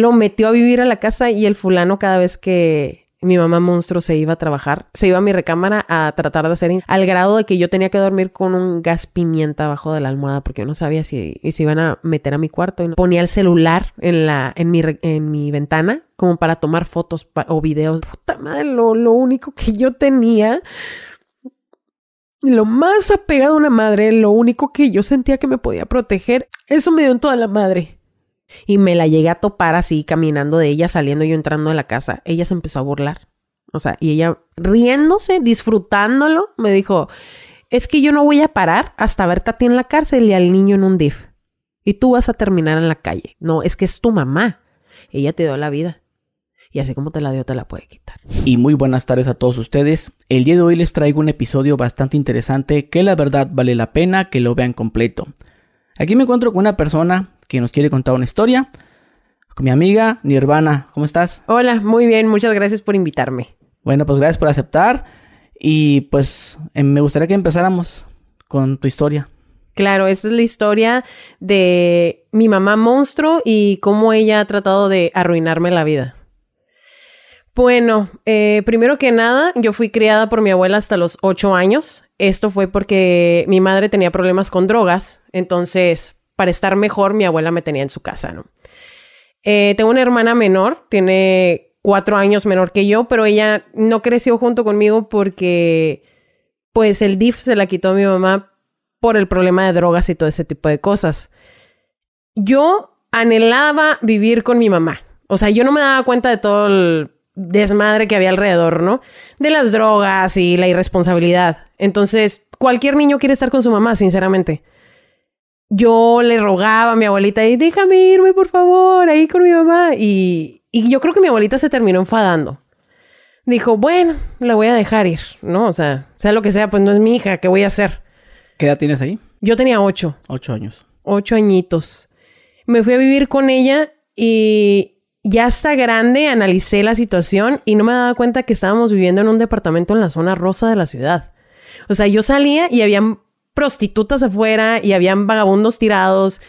lo metió a vivir a la casa y el fulano cada vez que mi mamá monstruo se iba a trabajar, se iba a mi recámara a tratar de hacer al grado de que yo tenía que dormir con un gas pimienta abajo de la almohada porque yo no sabía si, se iban a meter a mi cuarto y ponía el celular en la en mi, en mi ventana como para tomar fotos o videos. Puta madre, lo, lo único que yo tenía lo más apegado a una madre, lo único que yo sentía que me podía proteger, eso me dio en toda la madre. Y me la llegué a topar así, caminando de ella, saliendo yo entrando a la casa. Ella se empezó a burlar. O sea, y ella riéndose, disfrutándolo, me dijo, es que yo no voy a parar hasta verte a ti en la cárcel y al niño en un DIF. Y tú vas a terminar en la calle. No, es que es tu mamá. Ella te dio la vida. Y así como te la dio, te la puede quitar. Y muy buenas tardes a todos ustedes. El día de hoy les traigo un episodio bastante interesante que la verdad vale la pena que lo vean completo. Aquí me encuentro con una persona que nos quiere contar una historia. Con mi amiga Nirvana. ¿Cómo estás? Hola, muy bien. Muchas gracias por invitarme. Bueno, pues gracias por aceptar. Y pues em, me gustaría que empezáramos con tu historia. Claro, esa es la historia de mi mamá monstruo y cómo ella ha tratado de arruinarme la vida. Bueno, eh, primero que nada, yo fui criada por mi abuela hasta los ocho años. Esto fue porque mi madre tenía problemas con drogas, entonces para estar mejor mi abuela me tenía en su casa, ¿no? Eh, tengo una hermana menor, tiene cuatro años menor que yo, pero ella no creció junto conmigo porque pues el DIF se la quitó a mi mamá por el problema de drogas y todo ese tipo de cosas. Yo anhelaba vivir con mi mamá. O sea, yo no me daba cuenta de todo el desmadre que había alrededor, ¿no? De las drogas y la irresponsabilidad. Entonces, cualquier niño quiere estar con su mamá, sinceramente. Yo le rogaba a mi abuelita, y déjame irme, por favor, ahí con mi mamá. Y, y yo creo que mi abuelita se terminó enfadando. Dijo, bueno, la voy a dejar ir, ¿no? O sea, sea lo que sea, pues no es mi hija, ¿qué voy a hacer? ¿Qué edad tienes ahí? Yo tenía ocho. Ocho años. Ocho añitos. Me fui a vivir con ella y ya está grande, analicé la situación y no me daba cuenta que estábamos viviendo en un departamento en la zona rosa de la ciudad. O sea, yo salía y habían prostitutas afuera y habían vagabundos tirados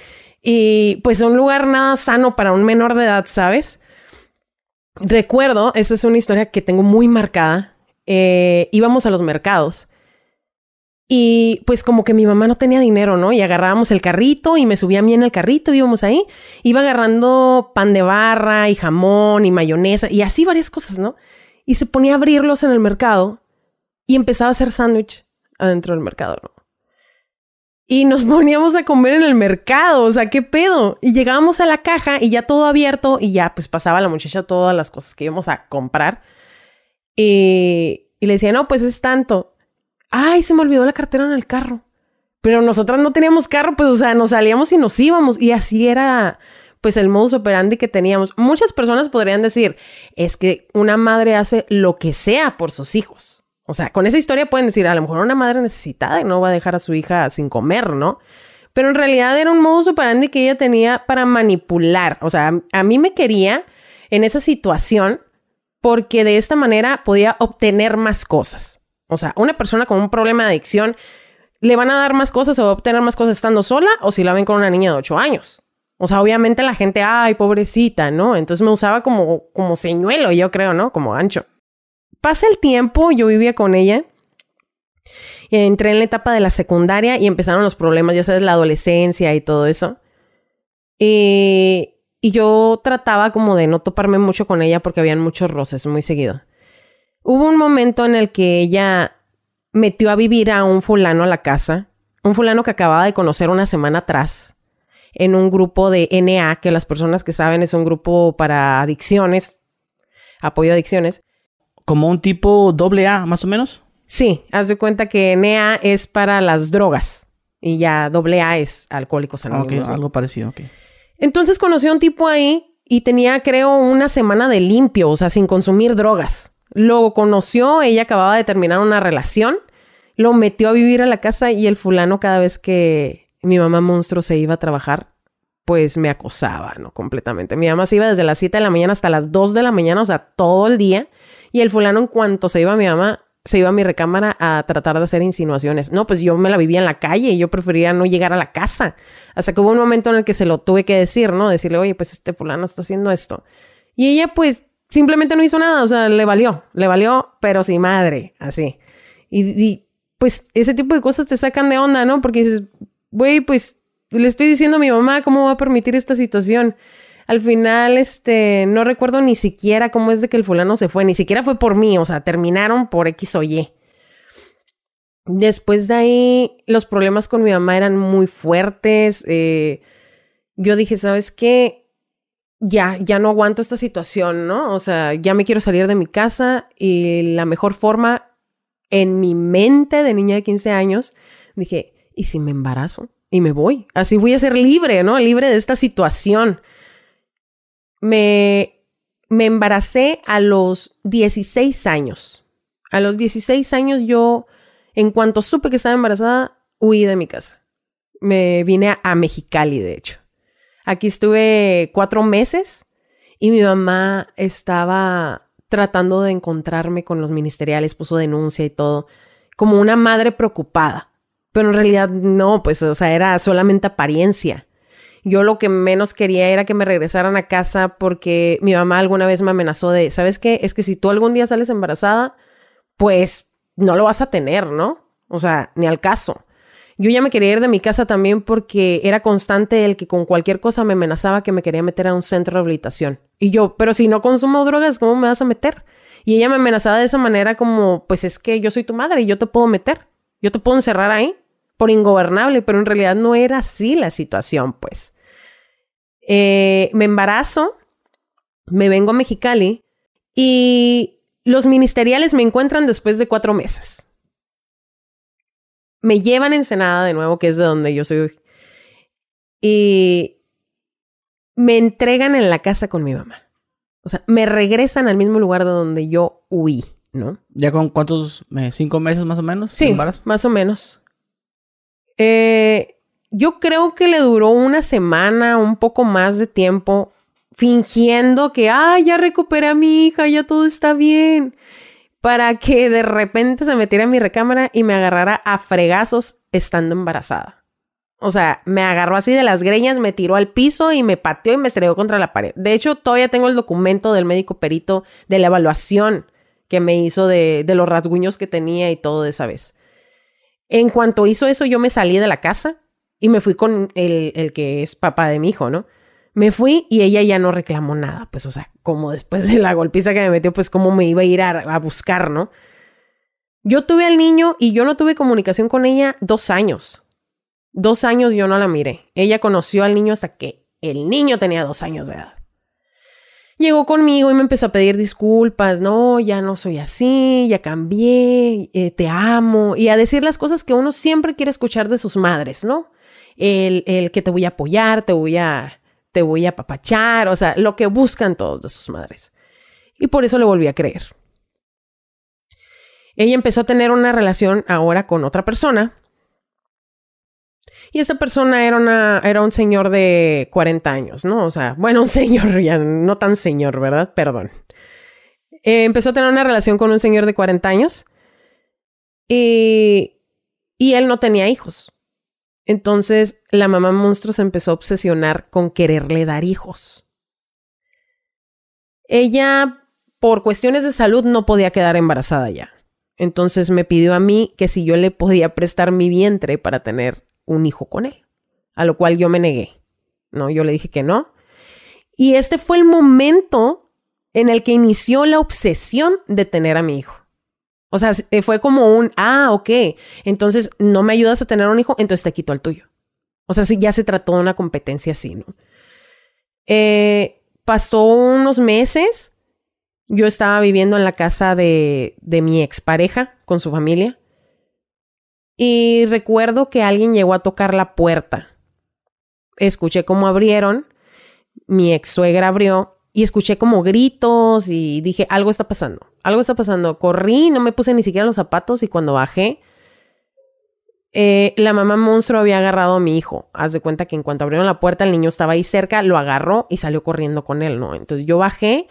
y pues un lugar nada sano para un menor de edad, ¿sabes? Recuerdo, esa es una historia que tengo muy marcada. Eh, íbamos a los mercados y pues como que mi mamá no tenía dinero, ¿no? Y agarrábamos el carrito y me subía a mí en el carrito, íbamos ahí. Iba agarrando pan de barra y jamón y mayonesa y así varias cosas, ¿no? Y se ponía a abrirlos en el mercado y empezaba a hacer sándwich adentro del mercado, ¿no? Y nos poníamos a comer en el mercado, o sea, ¿qué pedo? Y llegábamos a la caja y ya todo abierto y ya pues pasaba la muchacha todas las cosas que íbamos a comprar. Y, y le decía, no, pues es tanto ay, se me olvidó la cartera en el carro. Pero nosotras no teníamos carro, pues, o sea, nos salíamos y nos íbamos. Y así era, pues, el modus operandi que teníamos. Muchas personas podrían decir, es que una madre hace lo que sea por sus hijos. O sea, con esa historia pueden decir, a lo mejor una madre necesitada y no va a dejar a su hija sin comer, ¿no? Pero en realidad era un modus operandi que ella tenía para manipular. O sea, a mí me quería en esa situación porque de esta manera podía obtener más cosas. O sea, una persona con un problema de adicción, ¿le van a dar más cosas o va a obtener más cosas estando sola o si la ven con una niña de 8 años? O sea, obviamente la gente, ay, pobrecita, ¿no? Entonces me usaba como, como señuelo, yo creo, ¿no? Como ancho. Pasa el tiempo, yo vivía con ella. Entré en la etapa de la secundaria y empezaron los problemas, ya sabes, la adolescencia y todo eso. y yo trataba como de no toparme mucho con ella porque habían muchos roces muy seguido. Hubo un momento en el que ella metió a vivir a un fulano a la casa, un fulano que acababa de conocer una semana atrás, en un grupo de NA, que las personas que saben es un grupo para adicciones, apoyo a adicciones. Como un tipo doble A, más o menos. Sí, haz de cuenta que NA es para las drogas y ya doble A es alcohólicos anónimos. Ok, algo parecido, ok. Entonces conocí a un tipo ahí y tenía, creo, una semana de limpio, o sea, sin consumir drogas. Lo conoció, ella acababa de terminar una relación, lo metió a vivir a la casa y el fulano cada vez que mi mamá monstruo se iba a trabajar, pues me acosaba, ¿no? Completamente. Mi mamá se iba desde las 7 de la mañana hasta las 2 de la mañana, o sea, todo el día. Y el fulano en cuanto se iba mi mamá, se iba a mi recámara a tratar de hacer insinuaciones. No, pues yo me la vivía en la calle y yo prefería no llegar a la casa. Hasta que hubo un momento en el que se lo tuve que decir, ¿no? Decirle, oye, pues este fulano está haciendo esto. Y ella, pues, simplemente no hizo nada. O sea, le valió, le valió, pero sin madre, así. Y, pues ese tipo de cosas te sacan de onda, ¿no? Porque dices, güey, pues le estoy diciendo a mi mamá cómo va a permitir esta situación. Al final, este, no recuerdo ni siquiera cómo es de que el fulano se fue, ni siquiera fue por mí, o sea, terminaron por X o Y. Después de ahí, los problemas con mi mamá eran muy fuertes. Eh, yo dije, ¿sabes qué? Ya, ya no aguanto esta situación, ¿no? O sea, ya me quiero salir de mi casa y la mejor forma en mi mente de niña de 15 años, dije, ¿y si me embarazo? Y me voy. Así voy a ser libre, ¿no? Libre de esta situación me, me embaracé a los 16 años. A los 16 años yo, en cuanto supe que estaba embarazada, huí de mi casa. Me vine a, Mexicali, de hecho. Aquí estuve cuatro meses y mi mamá estaba tratando de encontrarme con los ministeriales, puso denuncia y todo, como una madre preocupada. Pero en realidad no, pues, o sea, era solamente apariencia. Yo lo que menos quería era que me regresaran a casa porque mi mamá alguna vez me amenazó de, ¿sabes qué? Es que si tú algún día sales embarazada, pues no lo vas a tener, ¿no? O sea, ni al caso. Yo ya me quería ir de mi casa también porque era constante el que con cualquier cosa me amenazaba que me quería meter a un centro de rehabilitación. Y yo, pero si no consumo drogas, ¿cómo me vas a meter? Y ella me amenazaba de esa manera como, pues es que yo soy tu madre y yo te puedo meter. Yo te puedo encerrar ahí por ingobernable, pero en realidad no era así la situación, pues. Eh, me embarazo, me vengo a Mexicali y los ministeriales me encuentran después de cuatro meses. Me llevan a Ensenada de nuevo, que es de donde yo soy. Y me entregan en la casa con mi mamá. O sea, me regresan al mismo lugar de donde yo huí, ¿no? ¿Ya con cuántos? Eh, ¿Cinco meses más o menos? Sí, más o menos. Eh, yo creo que le duró una semana, un poco más de tiempo, fingiendo que, ah, ya recuperé a mi hija, ya todo está bien, para que de repente se metiera en mi recámara y me agarrara a fregazos estando embarazada. O sea, me agarró así de las greñas, me tiró al piso y me pateó y me estrelló contra la pared. De hecho, todavía tengo el documento del médico perito de la evaluación que me hizo de, de los rasguños que tenía y todo de esa vez. En cuanto hizo eso, yo me salí de la casa y me fui con el, el que es papá de mi hijo, ¿no? Me fui y ella ya no reclamó nada. Pues, o sea, como después de la golpiza que me metió, pues, ¿cómo me iba a ir a, a buscar, no? Yo tuve al niño y yo no tuve comunicación con ella dos años. Dos años yo no la miré. Ella conoció al niño hasta que el niño tenía dos años de edad llegó conmigo y me empezó a pedir disculpas, no, ya no soy así, ya cambié, eh, te amo, y a decir las cosas que uno siempre quiere escuchar de sus madres, ¿no? El, el que te voy a apoyar, te voy a, te voy a apapachar, o sea, lo que buscan todos de sus madres. Y por eso le volví a creer. Ella empezó a tener una relación ahora con otra persona y esa persona era, una, era un señor de 40 años, ¿no? O sea, bueno, un señor, ya no tan señor, ¿verdad? Perdón. Eh, empezó a tener una relación con un señor de 40 años y, y él no tenía hijos. Entonces la mamá monstruo se empezó a obsesionar con quererle dar hijos. Ella, por cuestiones de salud, no podía quedar embarazada ya. Entonces me pidió a mí que si yo le podía prestar mi vientre para tener un hijo con él, a lo cual yo me negué. No, yo le dije que no. Y este fue el momento en el que inició la obsesión de tener a mi hijo. O sea, eh, fue como un, ah, ok, entonces no me ayudas a tener un hijo, entonces te quito el tuyo. O sea, sí, ya se trató de una competencia así, ¿no? Eh, pasó unos meses, yo estaba viviendo en la casa de, de mi expareja con su familia. Y recuerdo que alguien llegó a tocar la puerta. Escuché cómo abrieron, mi ex suegra abrió y escuché como gritos y dije, algo está pasando, algo está pasando. Corrí, no me puse ni siquiera los zapatos y cuando bajé, eh, la mamá monstruo había agarrado a mi hijo. Haz de cuenta que en cuanto abrieron la puerta, el niño estaba ahí cerca, lo agarró y salió corriendo con él, ¿no? Entonces yo bajé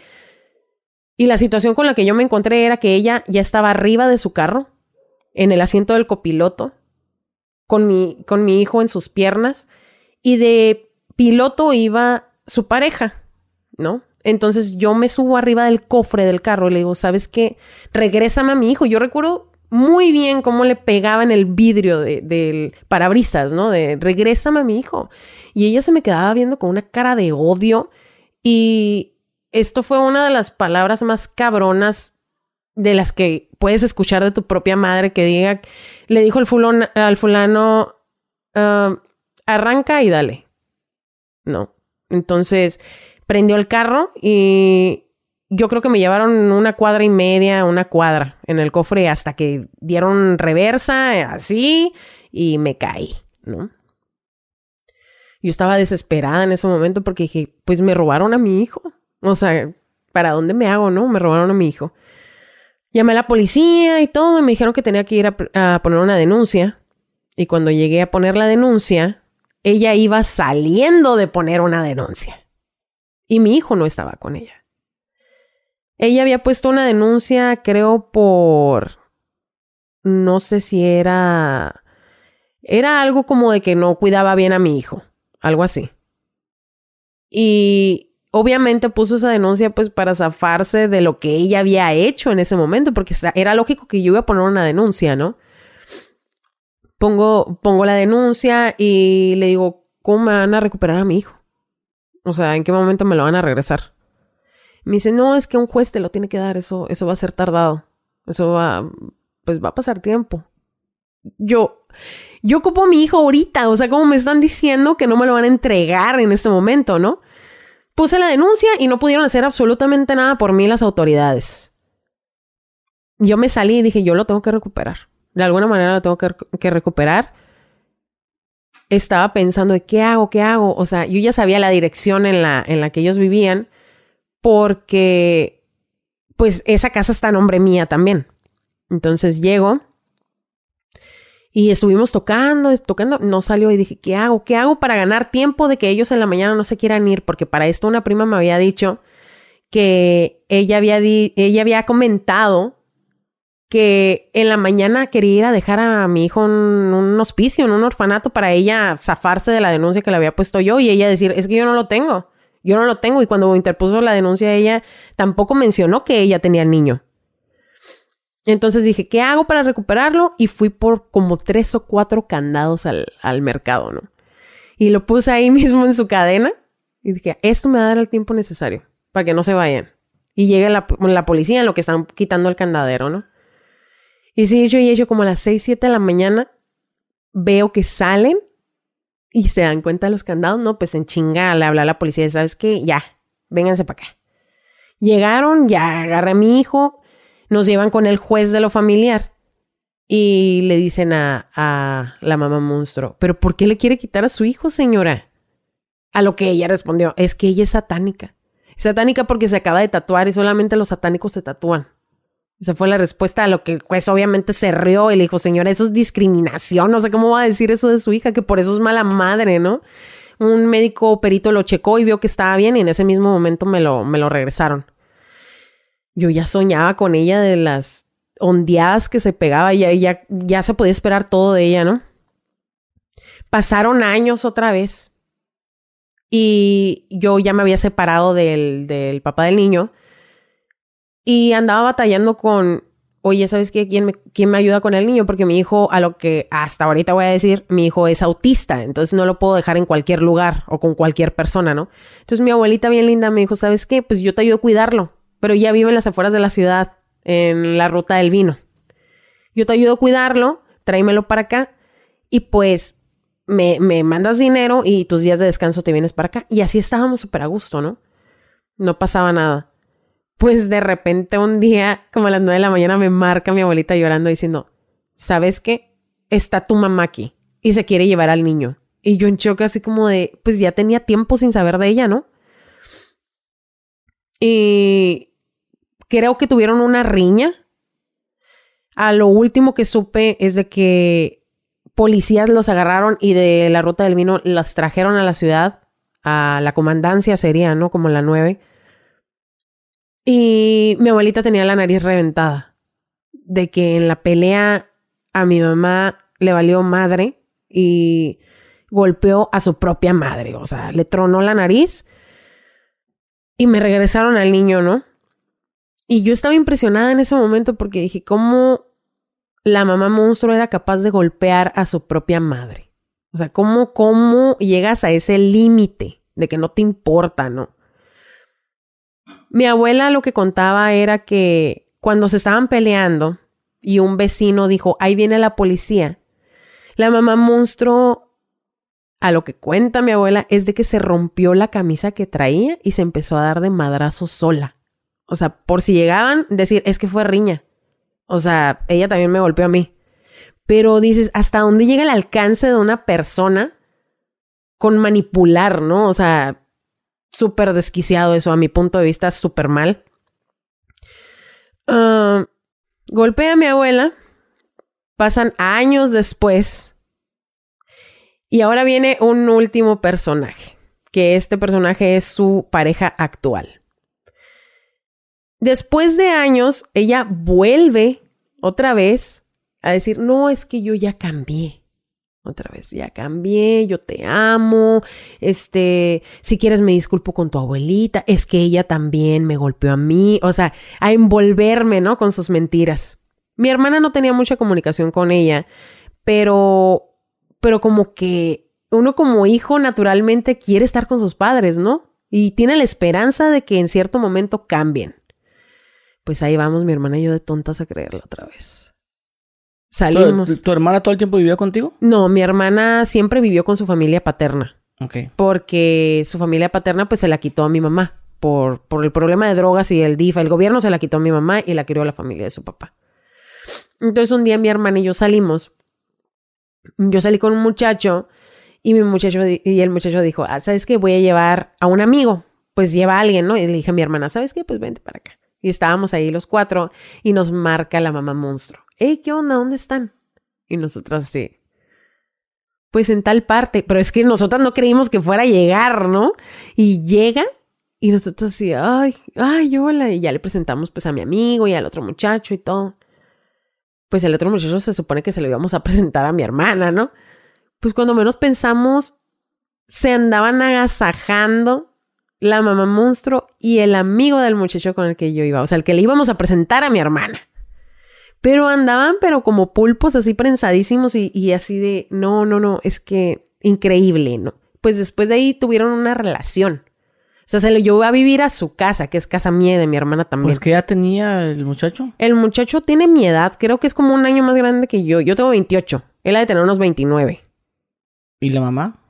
Y la situación con la que yo me encontré era que ella ya estaba arriba de su carro, en el asiento del copiloto, con mi, con mi hijo en sus piernas, y de piloto iba su pareja, ¿no? Entonces yo me subo arriba del cofre del carro y le digo, ¿sabes qué? Regrésame a mi hijo. Yo recuerdo muy bien cómo le pegaba en el vidrio del parabrisas, ¿no? De regrésame a mi hijo. Y ella se me quedaba viendo con una cara de odio y esto fue una de las palabras más cabronas de las que puedes escuchar de tu propia madre que diga, le dijo el al fulano, ah, arranca y dale. No. Entonces, prendió el carro y yo creo que me llevaron una cuadra y media, una cuadra en el cofre hasta que dieron reversa, así, y me caí, ¿no? Yo estaba desesperada en ese momento porque dije, pues me robaron a mi hijo. O sea, ¿para dónde me hago, no? Me robaron a mi hijo. Llamé a la policía y todo y me dijeron que tenía que ir a, a poner una denuncia. Y cuando llegué a poner la denuncia, ella iba saliendo de poner una denuncia. Y mi hijo no estaba con ella. Ella había puesto una denuncia, creo, por... No sé si era... Era algo como de que no cuidaba bien a mi hijo algo así. Y obviamente puso esa denuncia pues para zafarse de lo que ella había hecho en ese momento, porque era lógico que yo iba a poner una denuncia, ¿no? Pongo, pongo la denuncia y le digo, ¿cómo me van a recuperar a mi hijo? O sea, ¿en qué momento me lo van a regresar? Me dice, no, es que un juez te lo tiene que dar, eso, eso va a ser tardado. Eso va, pues va a pasar tiempo. Yo, yo ocupo a mi hijo ahorita, o sea, como me están diciendo que no me lo van a entregar en este momento, ¿no? Puse la denuncia y no pudieron hacer absolutamente nada por mí las autoridades. Yo me salí y dije, yo lo tengo que recuperar. De alguna manera lo tengo que, recuperar. Estaba pensando, ¿qué hago? ¿Qué hago? O sea, yo ya sabía la dirección en la, en la que ellos vivían porque, pues, esa casa está a nombre mía también. Entonces llego y estuvimos tocando, tocando, no salió y dije, ¿qué hago? ¿Qué hago para ganar tiempo de que ellos en la mañana no se quieran ir? Porque para esto una prima me había dicho que ella había, ella había comentado que en la mañana quería ir a dejar a mi hijo en un hospicio, en un orfanato, para ella zafarse de la denuncia que le había puesto yo y ella decir, es que yo no lo tengo, yo no lo tengo. Y cuando interpuso la denuncia ella tampoco mencionó que ella tenía niño. Entonces dije, ¿qué hago para recuperarlo? Y fui por como tres o cuatro candados al, al mercado, ¿no? Y lo puse ahí mismo en su cadena y dije, esto me va a dar el tiempo necesario para que no se vayan. Y llegue la, la policía en lo que están quitando el candadero, ¿no? Y sí, yo y hecho como a las seis, siete de la mañana, veo que salen y se dan cuenta de los candados, ¿no? Pues en chinga le habla a la policía, ¿sabes qué? Ya, vénganse para acá. Llegaron, ya agarré a mi hijo, nos llevan con el juez de lo familiar y le dicen a, a la mamá monstruo, pero ¿por qué le quiere quitar a su hijo, señora? A lo que ella respondió, es que ella es satánica. satánica porque se acaba de tatuar y solamente los satánicos se tatúan. Esa fue la respuesta a lo que el juez obviamente se rió y le dijo, señora, eso es discriminación, no sé cómo va a decir eso de su hija, que por eso es mala madre, ¿no? Un médico perito lo checó y vio que estaba bien y en ese mismo momento me lo, me lo regresaron yo ya soñaba con ella de las ondeadas que se pegaba y ya, ya, se podía esperar todo de ella, ¿no? Pasaron años otra vez y yo ya me había separado del, del papá del niño y andaba batallando con, oye, ¿sabes qué? ¿Quién me, ¿Quién me ayuda con el niño? Porque mi hijo, a lo que hasta ahorita voy a decir, mi hijo es autista, entonces no lo puedo dejar en cualquier lugar o con cualquier persona, ¿no? Entonces mi abuelita bien linda me dijo, ¿sabes qué? Pues yo te ayudo a cuidarlo pero ya vive en las afueras de la ciudad, en la ruta del vino. Yo te ayudo a cuidarlo, tráemelo para acá y pues me, me mandas dinero y tus días de descanso te vienes para acá. Y así estábamos súper a gusto, ¿no? No pasaba nada. Pues de repente un día, como a las nueve de la mañana, me marca mi abuelita llorando diciendo, ¿sabes qué? Está tu mamá aquí y se quiere llevar al niño. Y yo en choque así como de, pues ya tenía tiempo sin saber de ella, ¿no? Y creo que tuvieron una riña. A lo último que supe es de que policías los agarraron y de la ruta del vino las trajeron a la ciudad, a la comandancia sería, ¿no? Como la 9. Y mi abuelita tenía la nariz reventada. De que en la pelea a mi mamá le valió madre y golpeó a su propia madre. O sea, le tronó la nariz y me regresaron al niño, ¿no? Y yo estaba impresionada en ese momento porque dije, ¿cómo la mamá monstruo era capaz de golpear a su propia madre? O sea, ¿cómo, cómo llegas a ese límite de que no te importa, ¿no? Mi abuela lo que contaba era que cuando se estaban peleando y un vecino dijo, ahí viene la policía, la mamá monstruo, a lo que cuenta mi abuela, es de que se rompió la camisa que traía y se empezó a dar de madrazo sola. O sea, por si llegaban, decir, es que fue riña. O sea, ella también me golpeó a mí. Pero dices, ¿hasta dónde llega el alcance de una persona con manipular, no? O sea, súper desquiciado eso, a mi punto de vista, súper mal. Uh, golpea a mi abuela. Pasan años después. Y ahora viene un último personaje, que este personaje es su pareja actual. Después de años, ella vuelve otra vez a decir, no, es que yo ya cambié. Otra vez, ya cambié, yo te amo, este, si quieres me disculpo con tu abuelita, es que ella también me golpeó a mí, o sea, a envolverme, ¿no? Con sus mentiras. Mi hermana no tenía mucha comunicación con ella, pero, pero como que uno como hijo naturalmente quiere estar con sus padres, ¿no? Y tiene la esperanza de que en cierto momento cambien. Pues ahí vamos mi hermana y yo de tontas a creerla otra vez. Salimos. ¿Tu, hermana todo el tiempo vivió contigo? No, mi hermana siempre vivió con su familia paterna. Ok. Porque su familia paterna pues se la quitó a mi mamá por, por el problema de drogas y el DIFA. El gobierno se la quitó a mi mamá y la crió a la familia de su papá. Entonces un día mi hermana y yo salimos. Yo salí con un muchacho y mi muchacho y el muchacho dijo, ah, ¿sabes qué? Voy a llevar a un amigo. Pues lleva a alguien, ¿no? Y le dije a mi hermana, ¿sabes qué? Pues vente para acá. Y estábamos ahí los cuatro y nos marca la mamá monstruo. Hey, ¿qué onda? ¿Dónde están? Y nosotras así. Pues en tal parte, pero es que nosotras no creímos que fuera a llegar, ¿no? Y llega y nosotros así, ay, ay, hola. Y ya le presentamos pues a mi amigo y al otro muchacho y todo. Pues el otro muchacho se supone que se lo íbamos a presentar a mi hermana, ¿no? Pues cuando menos pensamos, se andaban agasajando la mamá monstruo y el amigo del muchacho con el que yo iba, o sea, el que le íbamos a presentar a mi hermana. Pero andaban, pero como pulpos así prensadísimos y, así de, no, no, no, es que increíble, ¿no? Pues después de ahí tuvieron una relación. O sea, se lo llevó a vivir a su casa, que es casa mía de mi hermana también. Pues que ya tenía el muchacho. El muchacho tiene mi edad, creo que es como un año más grande que yo. Yo tengo 28. Él ha de tener unos 29. ¿Y la mamá?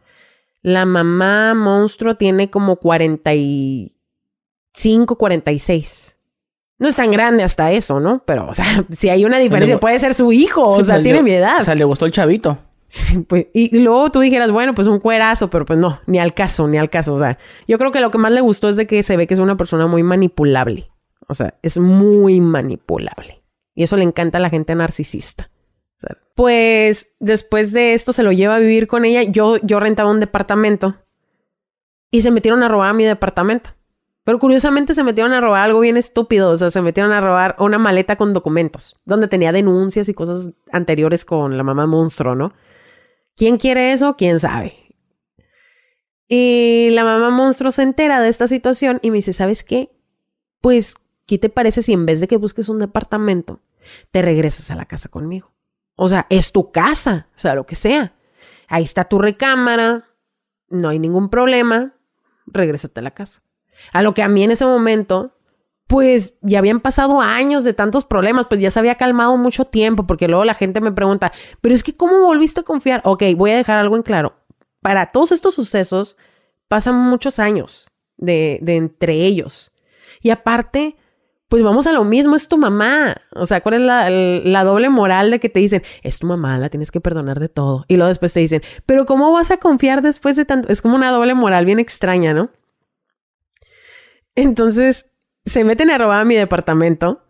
La mamá monstruo tiene como 45, 46. No es tan grande hasta eso, ¿no? Pero, o sea, si hay una diferencia, puede ser su hijo, o sea, tiene mi edad. O sea, le gustó el chavito. Sí, pues, y luego tú dijeras, bueno, pues un cuerazo, pero pues no, ni al caso, ni al caso. O sea, yo creo que lo que más le gustó es de que se ve que es una persona muy manipulable. O sea, es muy manipulable. Y eso le encanta a la gente narcisista. Pues después de esto se lo lleva a vivir con ella. Yo, yo rentaba un departamento y se metieron a robar mi departamento. Pero curiosamente se metieron a robar algo bien estúpido. O sea, se metieron a robar una maleta con documentos donde tenía denuncias y cosas anteriores con la mamá monstruo, ¿no? ¿Quién quiere eso? ¿Quién sabe? Y la mamá monstruo se entera de esta situación y me dice, ¿sabes qué? Pues, ¿qué te parece si en vez de que busques un departamento, te regresas a la casa conmigo? O sea, es tu casa, o sea, lo que sea. Ahí está tu recámara, no hay ningún problema, regrésate a la casa. A lo que a mí en ese momento, pues ya habían pasado años de tantos problemas, pues ya se había calmado mucho tiempo, porque luego la gente me pregunta, pero es que ¿cómo volviste a confiar? Ok, voy a dejar algo en claro. Para todos estos sucesos pasan muchos años de, de entre ellos. Y aparte, pues vamos a lo mismo, es tu mamá. O sea, ¿cuál es la, doble moral de que te dicen, es tu mamá, la tienes que perdonar de todo? Y luego después te dicen, pero ¿cómo vas a confiar después de tanto? Es como una doble moral bien extraña, ¿no? Entonces, se meten a robar a mi departamento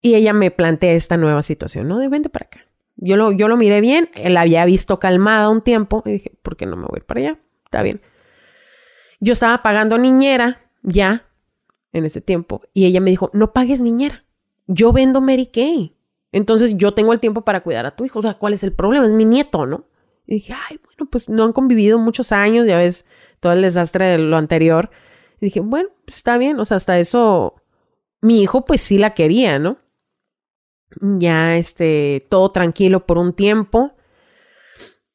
y ella me plantea esta nueva situación, ¿no? De vente para acá. Yo lo, yo lo miré bien, la había visto calmada un tiempo y dije, ¿por qué no me voy para allá? Está bien. Yo estaba pagando niñera ya en ese tiempo. Y ella me dijo, no pagues niñera. Yo vendo Mary Kay. Entonces yo tengo el tiempo para cuidar a tu hijo. O sea, ¿cuál es el problema? Es mi nieto, ¿no? Y dije, ay, bueno, pues no han convivido muchos años, ya ves todo el desastre de lo anterior. Y dije, bueno, pues está bien. O sea, hasta eso, mi hijo pues sí la quería, ¿no? Ya, este, todo tranquilo por un tiempo.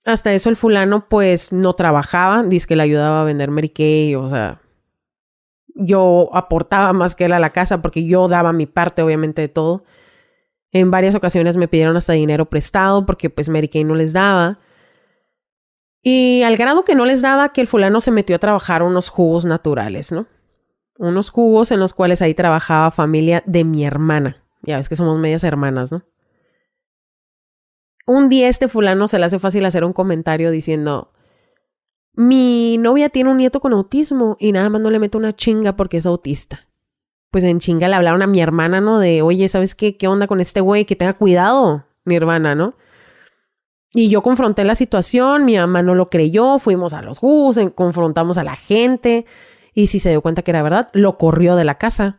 Hasta eso el fulano pues no trabajaba, dice que le ayudaba a vender Mary Kay, o sea, yo aportaba más que él a la casa porque yo daba mi parte obviamente de todo. En varias ocasiones me pidieron hasta dinero prestado porque pues Mary Kay no les daba. Y al grado que no les daba que el fulano se metió a trabajar unos jugos naturales, ¿no? Unos jugos en los cuales ahí trabajaba familia de mi hermana. Ya ves que somos medias hermanas, ¿no? Un día este fulano se le hace fácil hacer un comentario diciendo, mi novia tiene un nieto con autismo y nada más no le meto una chinga porque es autista. Pues en chinga le hablaron a mi hermana, ¿no? De, oye, ¿sabes qué? ¿Qué onda con este güey? Que tenga cuidado, mi hermana, ¿no? Y yo confronté la situación, mi mamá no lo creyó, fuimos a los bus, confrontamos a la gente y si se dio cuenta que era verdad, lo corrió de la casa.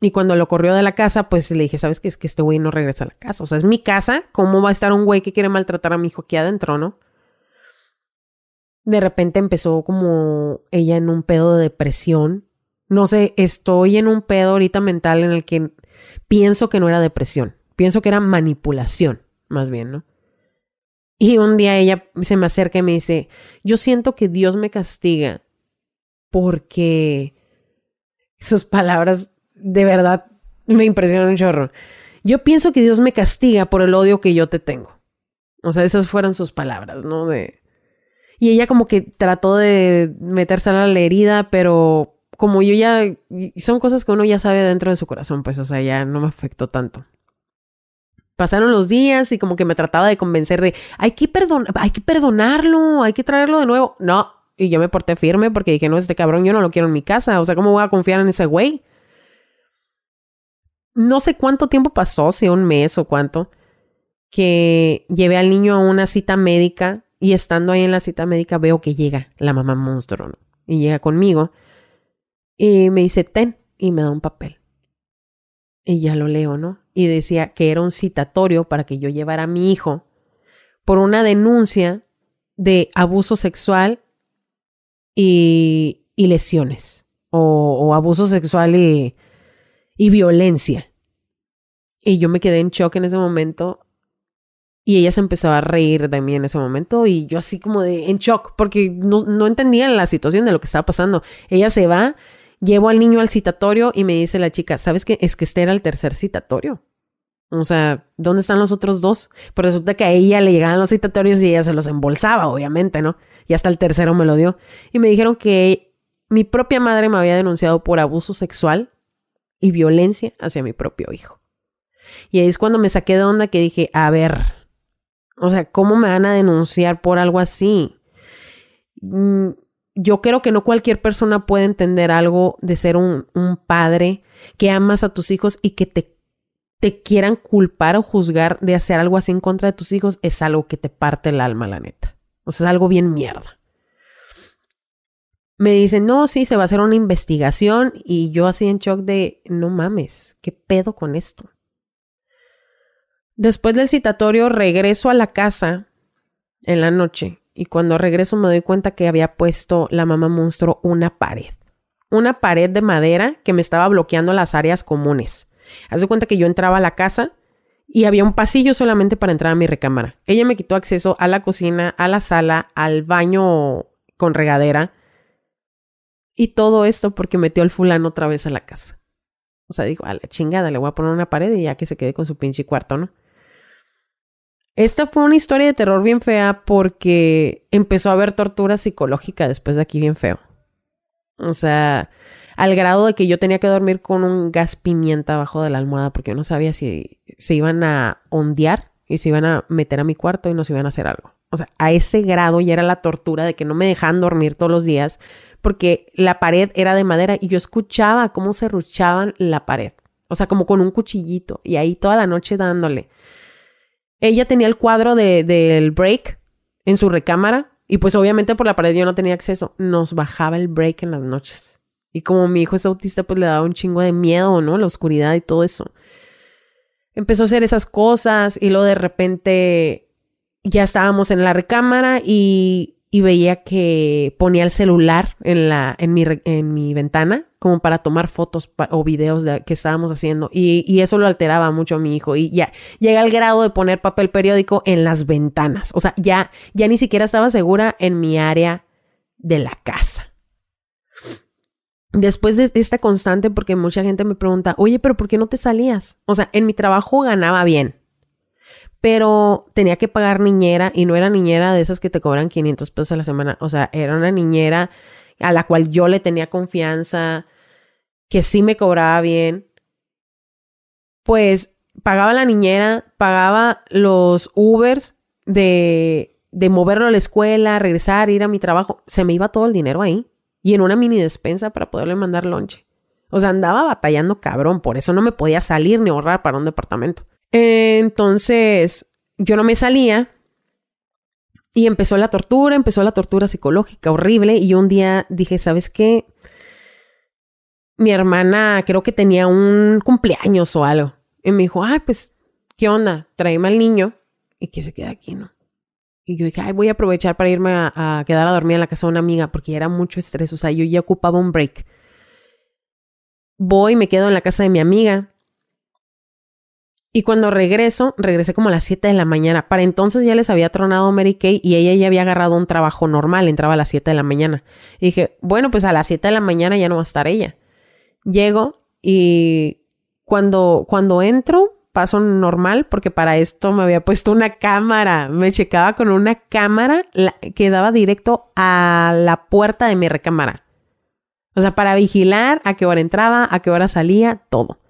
Y cuando lo corrió de la casa, pues le dije, ¿sabes qué? Es que este güey no regresa a la casa. O sea, es mi casa. ¿Cómo va a estar un güey que quiere maltratar a mi hijo aquí adentro, no? De repente empezó como ella en un pedo de depresión. No sé, estoy en un pedo ahorita mental en el que pienso que no era depresión, pienso que era manipulación, más bien, ¿no? Y un día ella se me acerca y me dice, yo siento que Dios me castiga porque sus palabras de verdad me impresionan un chorro. Yo pienso que Dios me castiga por el odio que yo te tengo. O sea, esas fueron sus palabras, ¿no? De, y ella como que trató de meterse a la herida, pero como yo ya, son cosas que uno ya sabe dentro de su corazón, pues, o sea, ya no me afectó tanto. Pasaron los días y como que me trataba de convencer de, hay que, perdon hay que perdonarlo, hay que traerlo de nuevo. No, y yo me porté firme porque dije, no, este cabrón yo no lo quiero en mi casa, o sea, ¿cómo voy a confiar en ese güey? No sé cuánto tiempo pasó, si un mes o cuánto, que llevé al niño a una cita médica y estando ahí en la cita médica veo que llega la mamá monstruo. Y llega conmigo y me dice, ten, y me da un papel. Y ya lo leo, ¿no? Y decía que era un citatorio para que yo llevara a mi hijo por una denuncia de abuso sexual y, y lesiones, o, o, abuso sexual y, y violencia. Y yo me quedé en shock en ese momento y ella se empezó a reír de mí en ese momento y yo así como de en shock porque no, no entendía la situación de lo que estaba pasando. Ella se va, llevo al niño al citatorio y me dice la chica, ¿sabes qué? Es que este era el tercer citatorio. O sea, ¿dónde están los otros dos? Pues resulta que a ella le llegaban los citatorios y ella se los embolsaba, obviamente, ¿no? Y hasta el tercero me lo dio. Y me dijeron que mi propia madre me había denunciado por abuso sexual y violencia hacia mi propio hijo. Y ahí es cuando me saqué de onda que dije, a ver, o sea, ¿cómo me van a denunciar por algo así? Mm, yo creo que no cualquier persona puede entender algo de ser un, un padre que amas a tus hijos y que te, te quieran culpar o juzgar de hacer algo así en contra de tus hijos. Es algo que te parte el alma, la neta. O sea, es algo bien mierda. Me dicen, no, sí, se va a hacer una investigación y yo así en shock de, no mames, ¿qué pedo con esto? Después del citatorio regreso a la casa en la noche y cuando regreso me doy cuenta que había puesto la mamá monstruo una pared. Una pared de madera que me estaba bloqueando las áreas comunes. Haz de cuenta que yo entraba a la casa y había un pasillo solamente para entrar a mi recámara. Ella me quitó acceso a la cocina, a la sala, al baño con regadera. Y todo esto porque metió al fulano otra vez a la casa. O sea, dijo, a la chingada, le voy a poner una pared y ya que se quede con su pinche cuarto, ¿no? Esta fue una historia de terror bien fea porque empezó a haber tortura psicológica después de aquí bien feo. O sea, al grado de que yo tenía que dormir con un gas pimienta abajo de la almohada porque yo no sabía si se iban a ondear y se iban a meter a mi cuarto y nos iban a hacer algo. O sea, a ese grado ya era la tortura de que no me dejaban dormir todos los días porque la pared era de madera y yo escuchaba cómo se ruchaban la pared. O sea, como con un cuchillito y ahí toda la noche dándole. Ella tenía el cuadro del de, break en su recámara y pues obviamente por la pared yo no tenía acceso. Nos bajaba el break en las noches. Y como mi hijo es autista, pues le daba un chingo de miedo, ¿no? La oscuridad y todo eso. Empezó a hacer esas cosas y luego de repente ya estábamos en la recámara y, veía que ponía el celular en, la, en, mi, en mi ventana como para tomar fotos o videos de, que estábamos haciendo. Y, y, eso lo alteraba mucho a mi hijo. Y ya llega al grado de poner papel periódico en las ventanas. O sea, ya, ya ni siquiera estaba segura en mi área de la casa. Después de esta constante, porque mucha gente me pregunta, oye, pero ¿por qué no te salías? O sea, en mi trabajo ganaba bien, pero tenía que pagar niñera y no era niñera de esas que te cobran 500 pesos a la semana. O sea, era una niñera a la cual yo le tenía confianza, que sí me cobraba bien. Pues pagaba la niñera, pagaba los Ubers de, de moverlo a la escuela, regresar, ir a mi trabajo. Se me iba todo el dinero ahí y en una mini despensa para poderle mandar lonche. O sea, andaba batallando cabrón, por eso no me podía salir ni ahorrar para un departamento. Entonces, yo no me salía y empezó la tortura, empezó la tortura psicológica horrible y un día dije, ¿sabes qué? Mi hermana creo que tenía un cumpleaños o algo. Y me dijo, ay, pues, ¿qué onda? Tráeme al niño y que se quede aquí, ¿no? Y yo dije, ay, voy a aprovechar para irme a, quedar a dormir en la casa de una amiga porque ya era mucho estrés. O sea, yo ya ocupaba un break. Voy, me quedo en la casa de mi amiga. Y cuando regreso, regresé como a las 7 de la mañana. Para entonces ya les había tronado Mary Kay y ella ya había agarrado un trabajo normal, entraba a las 7 de la mañana. Y dije, bueno, pues a las 7 de la mañana ya no va a estar ella. Llego y cuando, cuando entro, paso normal porque para esto me había puesto una cámara. Me checaba con una cámara que daba directo a la puerta de mi recámara. O sea, para vigilar a qué hora entraba, a qué hora salía, todo.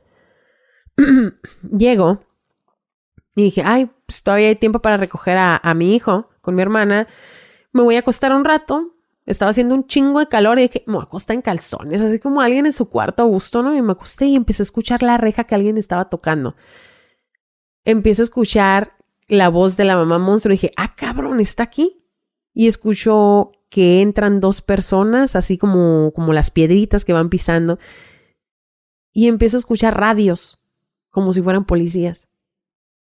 Llego y dije, ay, pues todavía hay tiempo para recoger a, a mi hijo con mi hermana. Me voy a acostar un rato. Estaba haciendo un chingo de calor y dije, me acosta en calzones, así como alguien en su cuarto a gusto, ¿no? Y me acosté y empecé a escuchar la reja que alguien estaba tocando empiezo a escuchar la voz de la mamá monstruo y dije, ah, cabrón, está aquí. Y escucho que entran dos personas, así como, como las piedritas que van pisando. Y empiezo a escuchar radios, como si fueran policías.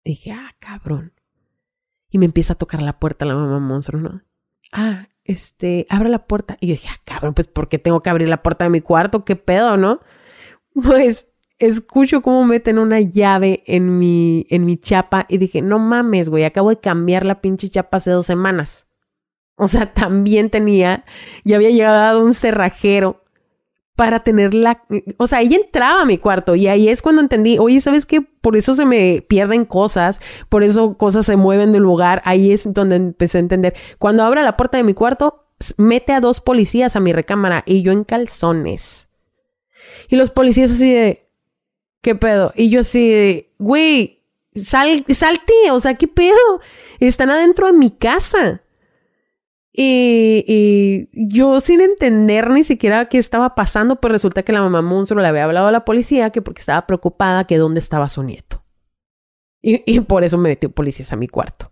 dije, ah, cabrón. Y me empieza a tocar la puerta la mamá monstruo, ¿no? Ah, este, abre la puerta. Y yo dije, ah, cabrón, pues ¿por qué tengo que abrir la puerta de mi cuarto? ¿Qué pedo, no? Pues escucho cómo meten una llave en mi, en mi chapa y dije, no mames, güey, acabo de cambiar la pinche chapa hace dos semanas. O sea, también tenía, ya había llegado un cerrajero para tenerla, o sea, ella entraba a mi cuarto y ahí es cuando entendí, oye, ¿sabes qué? Por eso se me pierden cosas, por eso cosas se mueven del lugar, ahí es donde empecé a entender. Cuando abra la puerta de mi cuarto, mete a dos policías a mi recámara y yo en calzones. Y los policías así de, ¿qué pedo? Y yo así, güey, sal, salte, o sea, ¿qué pedo? Están adentro de mi casa. Y, yo sin entender ni siquiera qué estaba pasando, pues resulta que la mamá monstruo le había hablado a la policía que porque estaba preocupada que dónde estaba su nieto. Y, y por eso me metió policías a mi cuarto.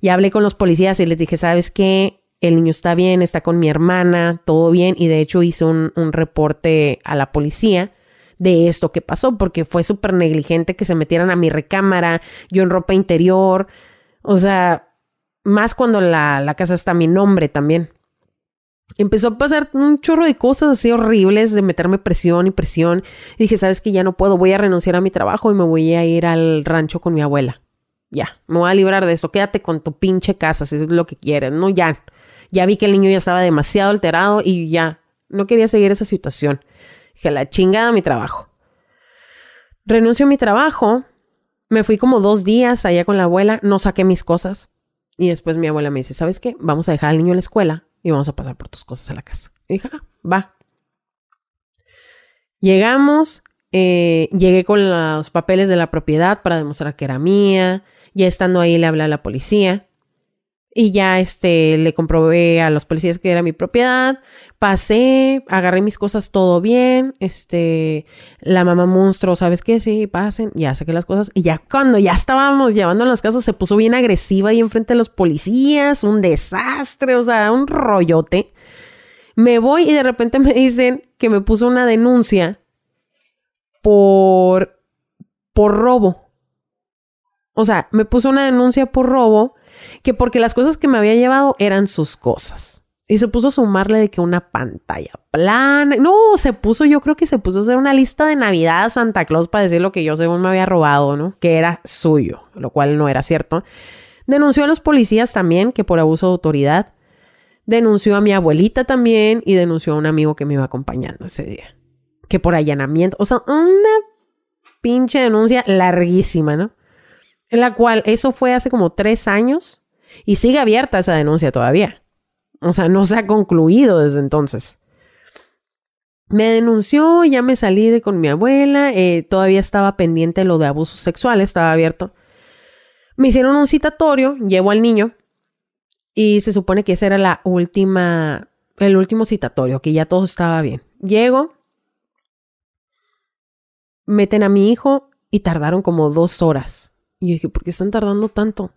Y hablé con los policías y les dije, ¿sabes qué? El niño está bien, está con mi hermana, todo bien. Y de hecho hice un, un reporte a la policía de esto que pasó, porque fue súper negligente que se metieran a mi recámara, yo en ropa interior, o sea, más cuando la, la casa está a mi nombre también. Empezó a pasar un chorro de cosas así horribles, de meterme presión y presión. Y dije, sabes que ya no puedo, voy a renunciar a mi trabajo y me voy a ir al rancho con mi abuela. Ya, me voy a librar de esto. Quédate con tu pinche casa si es lo que quieres. No, ya. Ya vi que el niño ya estaba demasiado alterado y ya. No quería seguir esa situación. Dije, la chingada mi trabajo. Renuncio a mi trabajo. Me fui como dos días allá con la abuela. No saqué mis cosas. Y después mi abuela me dice, ¿sabes qué? Vamos a dejar al niño en la escuela y vamos a pasar por tus cosas a la casa. Y dije, ah, va. Llegamos, eh, llegué con los papeles de la propiedad para demostrar que era mía. Ya estando ahí le hablé a la policía. Y ya este, le comprobé a los policías que era mi propiedad. Pasé, agarré mis cosas todo bien. Este, la mamá monstruo, ¿sabes qué? Sí, pasen. Ya saqué las cosas. Y ya cuando ya estábamos llevando las casas, se puso bien agresiva ahí enfrente de los policías. Un desastre, o sea, un rollote. Me voy y de repente me dicen que me puso una denuncia por, por robo. O sea, me puso una denuncia por robo que porque las cosas que me había llevado eran sus cosas. Y se puso a sumarle de que una pantalla plana. No, se puso, yo creo que se puso a hacer una lista de Navidad a Santa Claus para decir lo que yo según me había robado, ¿no? Que era suyo, lo cual no era cierto. Denunció a los policías también, que por abuso de autoridad. Denunció a mi abuelita también y denunció a un amigo que me iba acompañando ese día. Que por allanamiento, o sea, una pinche denuncia larguísima, ¿no? En la cual eso fue hace como tres años y sigue abierta esa denuncia todavía. O sea, no se ha concluido desde entonces. Me denunció, ya me salí de con mi abuela, eh, todavía estaba pendiente lo de abuso sexual, estaba abierto. Me hicieron un citatorio, llevo al niño y se supone que ese era la última, el último citatorio, que ya todo estaba bien. Llego, meten a mi hijo y tardaron como dos horas. Y yo dije, ¿por qué están tardando tanto?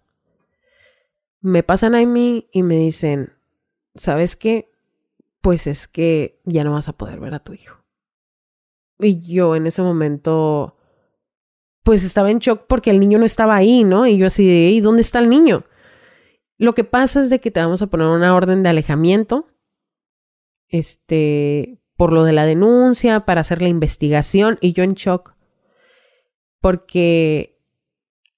Me pasan a mí y me dicen, ¿sabes qué? Pues es que ya no vas a poder ver a tu hijo. Y yo en ese momento pues estaba en shock porque el niño no estaba ahí, ¿no? Y yo así de, ¿y dónde está el niño? Lo que pasa es de que te vamos a poner una orden de alejamiento, este, por lo de la denuncia, para hacer la investigación, y yo en shock, porque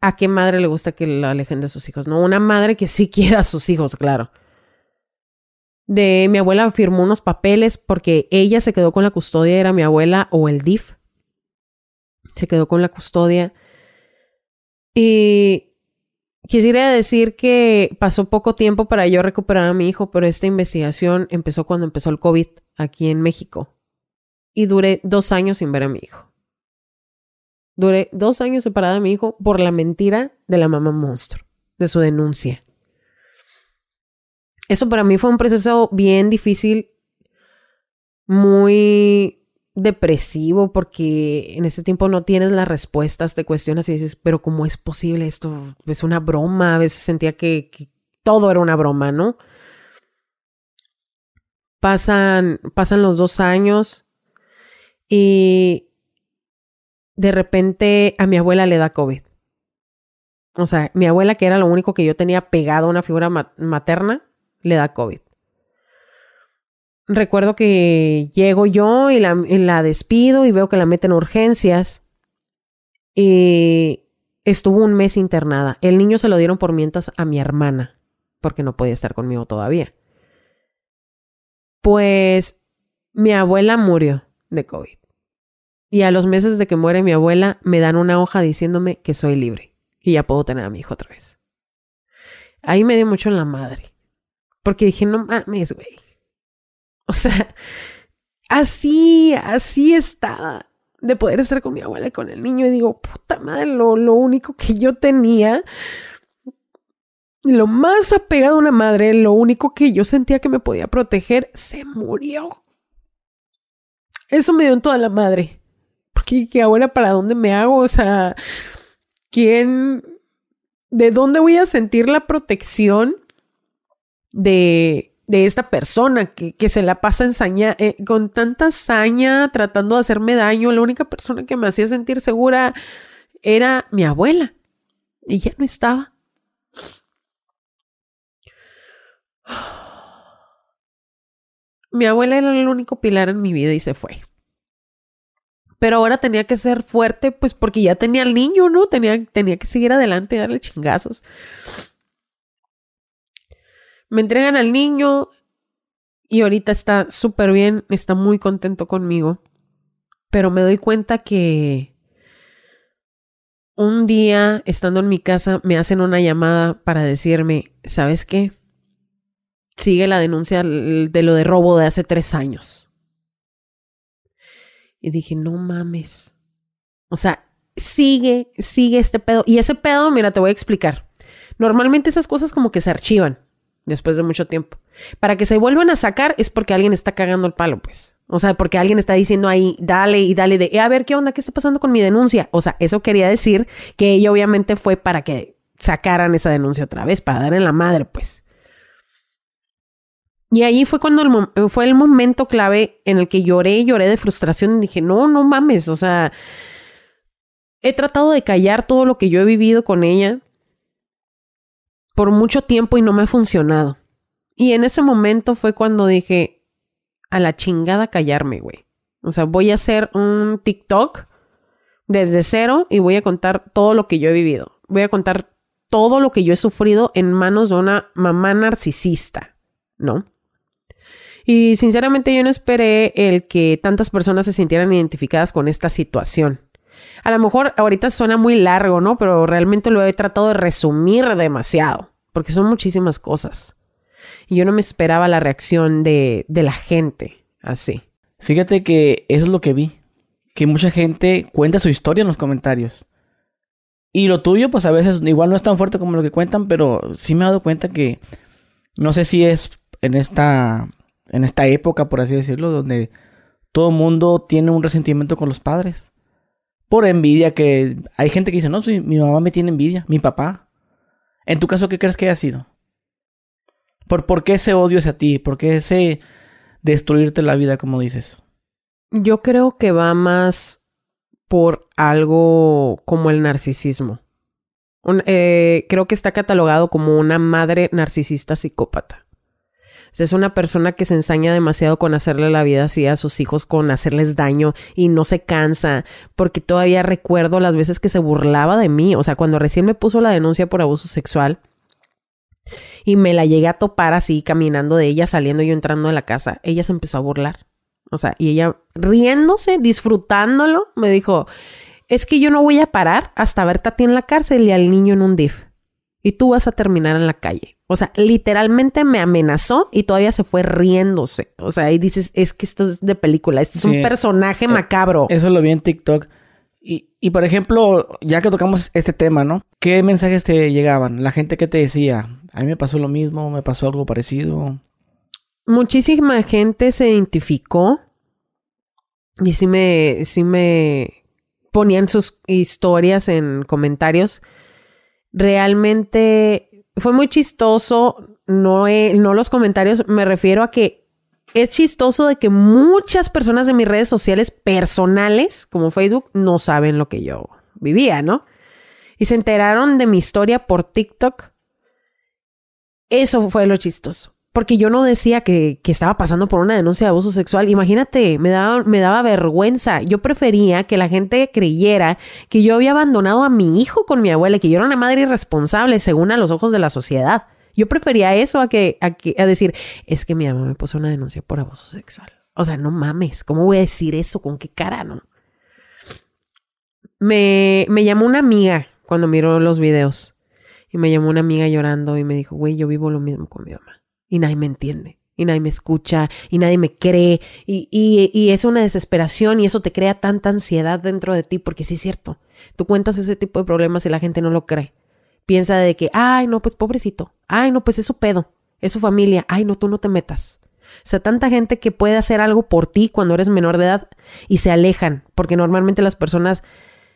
a qué madre le gusta que lo alejen de sus hijos, ¿no? Una madre que sí quiera a sus hijos, claro. De mi abuela firmó unos papeles porque ella se quedó con la custodia, era mi abuela o el DIF se quedó con la custodia. Y quisiera decir que pasó poco tiempo para yo recuperar a mi hijo, pero esta investigación empezó cuando empezó el COVID aquí en México. Y duré dos años sin ver a mi hijo. Duré dos años separada de mi hijo por la mentira de la mamá monstruo, de su denuncia. Eso para mí fue un proceso bien difícil, muy depresivo porque en ese tiempo no tienes las respuestas, te cuestionas y dices, pero ¿cómo es posible esto? Es una broma, a veces sentía que, todo era una broma, ¿no? Pasan, pasan los dos años y de repente a mi abuela le da COVID. O sea, mi abuela, que era lo único que yo tenía pegado a una figura materna, le da COVID recuerdo que llego yo y la, la, despido y veo que la meten a urgencias. Y estuvo un mes internada. El niño se lo dieron por mientras a mi hermana, porque no podía estar conmigo todavía. Pues mi abuela murió de COVID. Y a los meses de que muere mi abuela, me dan una hoja diciéndome que soy libre y ya puedo tener a mi hijo otra vez. Ahí me dio mucho en la madre. Porque dije, no mames, güey. O sea, así, así estaba de poder estar con mi abuela y con el niño. Y digo, puta madre, lo, lo único que yo tenía, lo más apegado a una madre, lo único que yo sentía que me podía proteger, se murió. Eso me dio en toda la madre. Porque ¿qué ahora para dónde me hago? O sea, ¿quién? ¿De dónde voy a sentir la protección de de esta persona que, que se la pasa ensaña, eh, con tanta saña tratando de hacerme daño. La única persona que me hacía sentir segura era mi abuela. Y ya no estaba. Mi abuela era el único pilar en mi vida y se fue. Pero ahora tenía que ser fuerte, pues porque ya tenía al niño, ¿no? Tenía, tenía que seguir adelante y darle chingazos. Me entregan al niño y ahorita está súper bien, está muy contento conmigo. Pero me doy cuenta que un día, estando en mi casa, me hacen una llamada para decirme, ¿sabes qué? Sigue la denuncia de lo de robo de hace tres años. Y dije, no mames. O sea, sigue, sigue este pedo. Y ese pedo, mira, te voy a explicar. Normalmente esas cosas como que se archivan después de mucho tiempo. Para que se vuelvan a sacar es porque alguien está cagando el palo, pues. O sea, porque alguien está diciendo ahí, dale y dale de, eh, a ver, ¿qué onda? ¿Qué está pasando con mi denuncia? O sea, eso quería decir que ella obviamente fue para que sacaran esa denuncia otra vez, para dar en la madre, pues. Y ahí fue cuando mo- fue el momento clave en el que lloré lloré de frustración y dije, no, no mames, o sea, he tratado de callar todo lo que yo he vivido con ella por mucho tiempo y no me ha funcionado. Y en ese momento fue cuando dije, a la chingada callarme, güey. O sea, voy a hacer un TikTok desde cero y voy a contar todo lo que yo he vivido. Voy a contar todo lo que yo he sufrido en manos de una mamá narcisista, ¿no? Y sinceramente yo no esperé el que tantas personas se sintieran identificadas con esta situación. A lo mejor ahorita suena muy largo, ¿no? Pero realmente lo he tratado de resumir demasiado, porque son muchísimas cosas. Y yo no me esperaba la reacción de, de la gente así. Fíjate que eso es lo que vi. Que mucha gente cuenta su historia en los comentarios. Y lo tuyo, pues a veces igual no es tan fuerte como lo que cuentan, pero sí me he dado cuenta que no sé si es en esta en esta época, por así decirlo, donde todo el mundo tiene un resentimiento con los padres. Por envidia que hay gente que dice, "No, sí, mi mamá me tiene envidia, mi papá." En tu caso, ¿qué crees que haya sido? ¿Por, ¿Por qué ese odio hacia ti? ¿Por qué ese destruirte la vida, como dices? Yo creo que va más por algo como el narcisismo. Eh, creo que está catalogado como una madre narcisista psicópata. Es una persona que se ensaña demasiado con hacerle la vida así a sus hijos, con hacerles daño y no se cansa, porque todavía recuerdo las veces que se burlaba de mí. O sea, cuando recién me puso la denuncia por abuso sexual y me la llegué a topar así, caminando de ella, saliendo yo entrando a la casa, ella se empezó a burlar. O sea, y ella riéndose, disfrutándolo, me dijo, es que yo no voy a parar hasta verte a ti en la cárcel y al niño en un DIF. Y tú vas a terminar en la calle. O sea, literalmente me amenazó y todavía se fue riéndose. O sea, y dices, es que esto es de película, este es un personaje Eh, macabro. Eso lo vi en TikTok. Y, y por ejemplo, ya que tocamos este tema, ¿no? ¿Qué mensajes te llegaban? La gente que te decía, a mí me pasó lo mismo, me pasó algo parecido. Muchísima gente se identificó y sí me, sí me ponían sus historias en comentarios. Realmente fue muy chistoso, no, no los comentarios, me refiero a que es chistoso de que muchas personas de mis redes sociales personales, como Facebook, no saben lo que yo vivía, ¿no? Y se enteraron de mi historia por TikTok. Eso fue lo chistoso. Porque yo no decía que, estaba pasando por una denuncia de abuso sexual. Imagínate, me daba, me daba vergüenza. Yo prefería que la gente creyera que yo había abandonado a mi hijo con mi abuela, que yo era una madre irresponsable según a los ojos de la sociedad. Yo prefería eso a que, a que a decir, es que mi mamá me puso una denuncia por abuso sexual. O sea, no mames, ¿cómo voy a decir eso? ¿Con qué cara, no? Me, me llamó una amiga cuando miró los videos. Y me llamó una amiga llorando y me dijo, güey, yo vivo lo mismo con mi mamá. Y nadie me entiende. Y nadie me escucha. Y nadie me cree. Y, y, y es una desesperación y eso te crea tanta ansiedad dentro de ti. Porque sí es cierto. Tú cuentas ese tipo de problemas y la gente no lo cree. Piensa de que, ay, no, pues pobrecito. Ay, no, pues es su pedo. Es su familia. Ay, no, tú no te metas. O sea, tanta gente que puede hacer algo por ti cuando eres menor de edad y se alejan. Porque normalmente las personas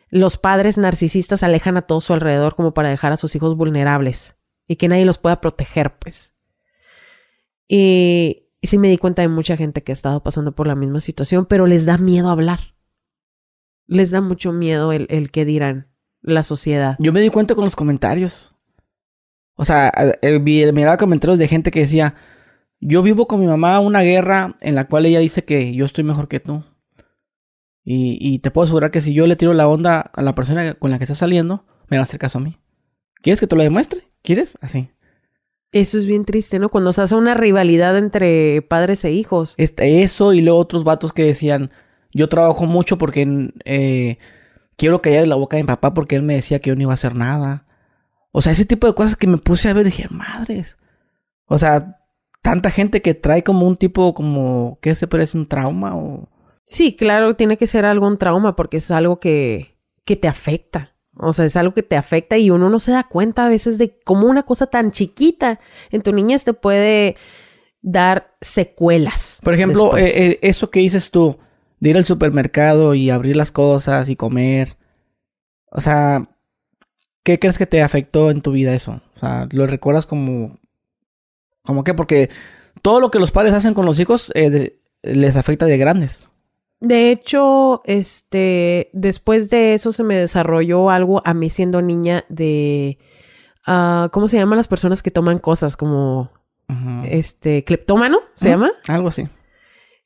los padres narcisistas alejan a todo su alrededor como para dejar a sus hijos vulnerables y que nadie los pueda proteger, pues. Y, y sí me di cuenta de mucha gente que ha estado pasando por la misma situación, pero les da miedo hablar. Les da mucho miedo el, el que dirán la sociedad. Yo me di cuenta con los comentarios. O sea, eh, miraba comentarios de gente que decía, yo vivo con mi mamá una guerra en la cual ella dice que yo estoy mejor que tú. Y, y te puedo asegurar que si yo le tiro la onda a la persona con la que está saliendo, me va a hacer caso a mí. ¿Quieres que te lo demuestre? ¿Quieres? Así. Eso es bien triste, ¿no? Cuando se hace una rivalidad entre padres e hijos. Este, eso y luego otros vatos que decían, yo trabajo mucho porque eh, quiero callar la boca de mi papá porque él me decía que yo no iba a hacer nada. O sea, ese tipo de cosas que me puse a ver y dije, madres. O sea, tanta gente que trae como un tipo como, ¿qué se parece? ¿Un trauma o...? Sí, claro, tiene que ser algún trauma porque es algo que, que te afecta. O sea, es algo que te afecta y uno no se da cuenta a veces de cómo una cosa tan chiquita en tu niñez te puede dar secuelas. Por ejemplo, eh, eh, eso que dices tú, de ir al supermercado y abrir las cosas y comer. O sea, ¿qué crees que te afectó en tu vida eso? O sea, ¿lo recuerdas como... ¿Como qué? Porque todo lo que los padres hacen con los hijos eh, les afecta de grandes. De hecho, este, después de eso se me desarrolló algo a mí siendo niña de, ah, ¿cómo se llaman las personas que toman cosas? Como, este, cleptómano, ¿se llama? Algo así.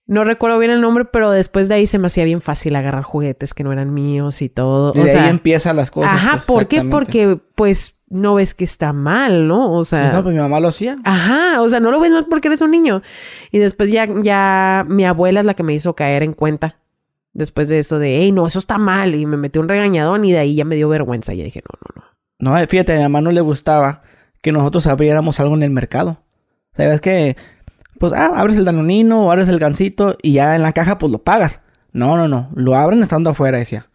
No recuerdo bien el nombre, pero después de ahí se me hacía bien fácil agarrar juguetes que no eran míos y todo. Y de ahí empiezan las cosas. Ajá, pues, ¿por qué? Porque, pues, no ves que está mal, ¿no? O sea. Pues no, pues mi mamá lo hacía. Ajá, o sea, no lo ves mal porque eres un niño. Y después ya, ya mi abuela es la que me hizo caer en cuenta. Después de eso de, hey, no, eso está mal. Y me metió un regañadón y de ahí ya me dio vergüenza. Y dije, no, no, no. No, fíjate, a mi mamá no le gustaba que nosotros abriéramos algo en el mercado. O sea, ves que, pues, ah, abres el danonino o abres el gancito y ya en la caja, pues lo pagas. No, no, no. Lo abren estando afuera, decía.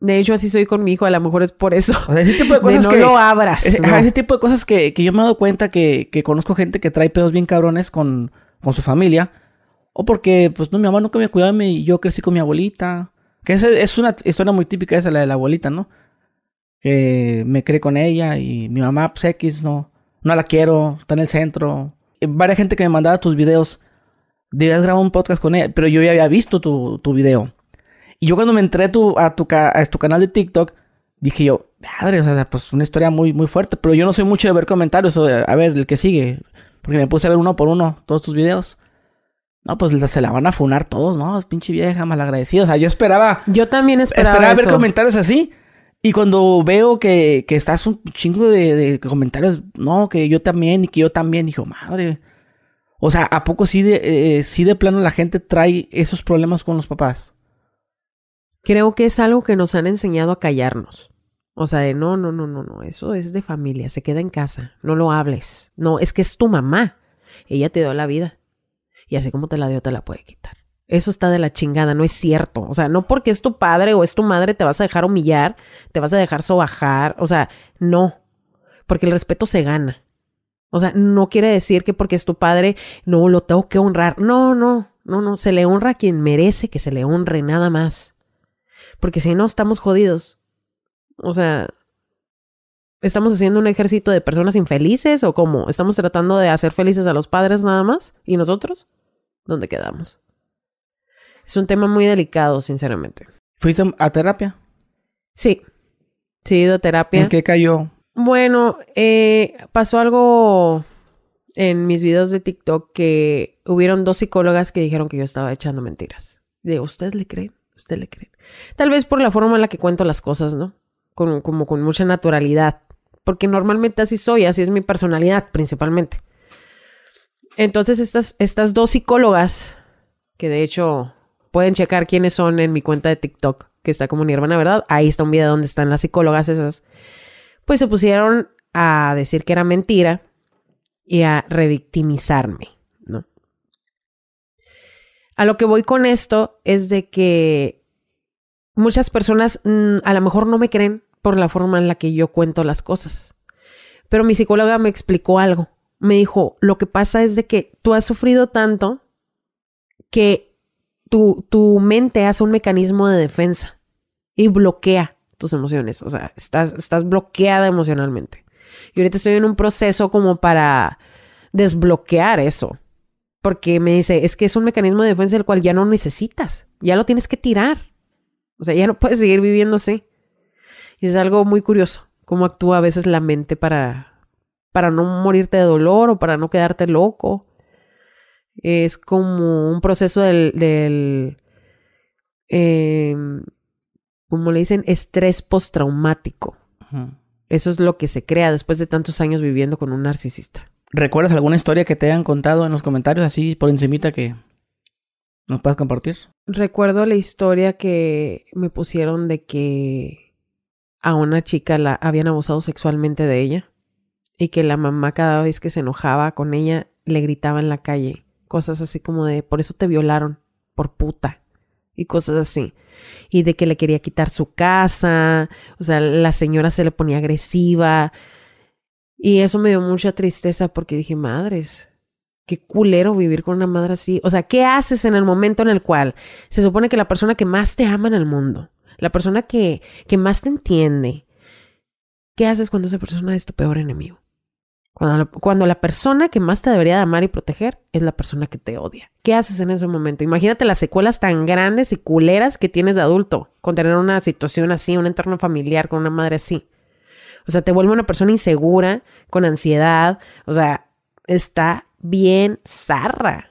De hecho, así soy con mi hijo, a lo mejor es por eso. O sea, ese tipo de cosas no que. lo abras. Ese, no. ese tipo de cosas que, que yo me he dado cuenta que, que, conozco gente que trae pedos bien cabrones con, con su familia. O porque, pues, no, mi mamá nunca me cuidaba y yo crecí con mi abuelita. Que es, es una historia muy típica esa, la de la abuelita, ¿no? Que me creé con ella y mi mamá, pues, X, no, no la quiero, está en el centro. Y varias gente que me mandaba tus videos, debías grabar un podcast con ella, pero yo ya había visto tu, tu video. Y yo cuando me entré tu, a, tu, a tu canal de TikTok, dije yo, madre, o sea, pues una historia muy, muy fuerte. Pero yo no soy mucho de ver comentarios o de, a ver, el que sigue. Porque me puse a ver uno por uno todos tus videos. No, pues se la van a funar todos, ¿no? Pinche vieja malagradecida. O sea, yo esperaba. Yo también esperaba. Esperaba ver comentarios así. Y cuando veo que, que estás un chingo de, de, comentarios, no, que yo también y que yo también, dijo, madre. O sea, ¿a poco sí de, eh, sí de plano la gente trae esos problemas con los papás? Creo que es algo que nos han enseñado a callarnos. O sea, de no, no, no, no, no, eso es de familia, se queda en casa, no lo hables. No, es que es tu mamá. Ella te dio la vida. Y así como te la dio, te la puede quitar. Eso está de la chingada, no es cierto. O sea, no porque es tu padre o es tu madre te vas a dejar humillar, te vas a dejar sobajar. O sea, no. Porque el respeto se gana. O sea, no quiere decir que porque es tu padre, no, lo tengo que honrar. No, no, no, no. Se le honra a quien merece que se le honre, nada más. Porque si no, estamos jodidos. O sea, ¿estamos haciendo un ejército de personas infelices o cómo? ¿Estamos tratando de hacer felices a los padres nada más? ¿Y nosotros? ¿Dónde quedamos? Es un tema muy delicado, sinceramente. ¿Fuiste a terapia? Sí. Sí, he ido a terapia. ¿En qué cayó? Bueno, eh, pasó algo en mis videos de TikTok que hubieron dos psicólogas que dijeron que yo estaba echando mentiras. De, ¿usted le cree? ¿Usted le cree? Tal vez por la forma en la que cuento las cosas, ¿no? Con, como con mucha naturalidad. Porque normalmente así soy, así es mi personalidad principalmente. Entonces estas, estas dos psicólogas, que de hecho pueden checar quiénes son en mi cuenta de TikTok, que está como Nirvana, ¿verdad? Ahí está un video donde están las psicólogas esas. Pues se pusieron a decir que era mentira y a revictimizarme. A lo que voy con esto es de que muchas personas mmm, a lo mejor no me creen por la forma en la que yo cuento las cosas. Pero mi psicóloga me explicó algo. Me dijo, lo que pasa es de que tú has sufrido tanto que tu, tu mente hace un mecanismo de defensa y bloquea tus emociones. O sea, estás, estás bloqueada emocionalmente. Y ahorita estoy en un proceso como para desbloquear eso. Porque me dice, es que es un mecanismo de defensa el cual ya no necesitas. Ya lo tienes que tirar. O sea, ya no puedes seguir viviendo así. Y es algo muy curioso cómo actúa a veces la mente para, para no morirte de dolor o para no quedarte loco. Es como un proceso del, del eh, como le dicen, estrés postraumático. Eso es lo que se crea después de tantos años viviendo con un narcisista. ¿Recuerdas alguna historia que te hayan contado en los comentarios así por encimita que nos puedas compartir? Recuerdo la historia que me pusieron de que a una chica la habían abusado sexualmente de ella y que la mamá cada vez que se enojaba con ella le gritaba en la calle cosas así como de por eso te violaron por puta y cosas así y de que le quería quitar su casa o sea la señora se le ponía agresiva y eso me dio mucha tristeza porque dije madres qué culero vivir con una madre así o sea qué haces en el momento en el cual se supone que la persona que más te ama en el mundo la persona que, que más te entiende. ¿Qué haces cuando esa persona es tu peor enemigo? Cuando la, cuando la persona que más te debería de amar y proteger es la persona que te odia. ¿Qué haces en ese momento? Imagínate las secuelas tan grandes y culeras que tienes de adulto con tener una situación así, un entorno familiar con una madre así. O sea, te vuelve una persona insegura, con ansiedad. O sea, está bien zarra.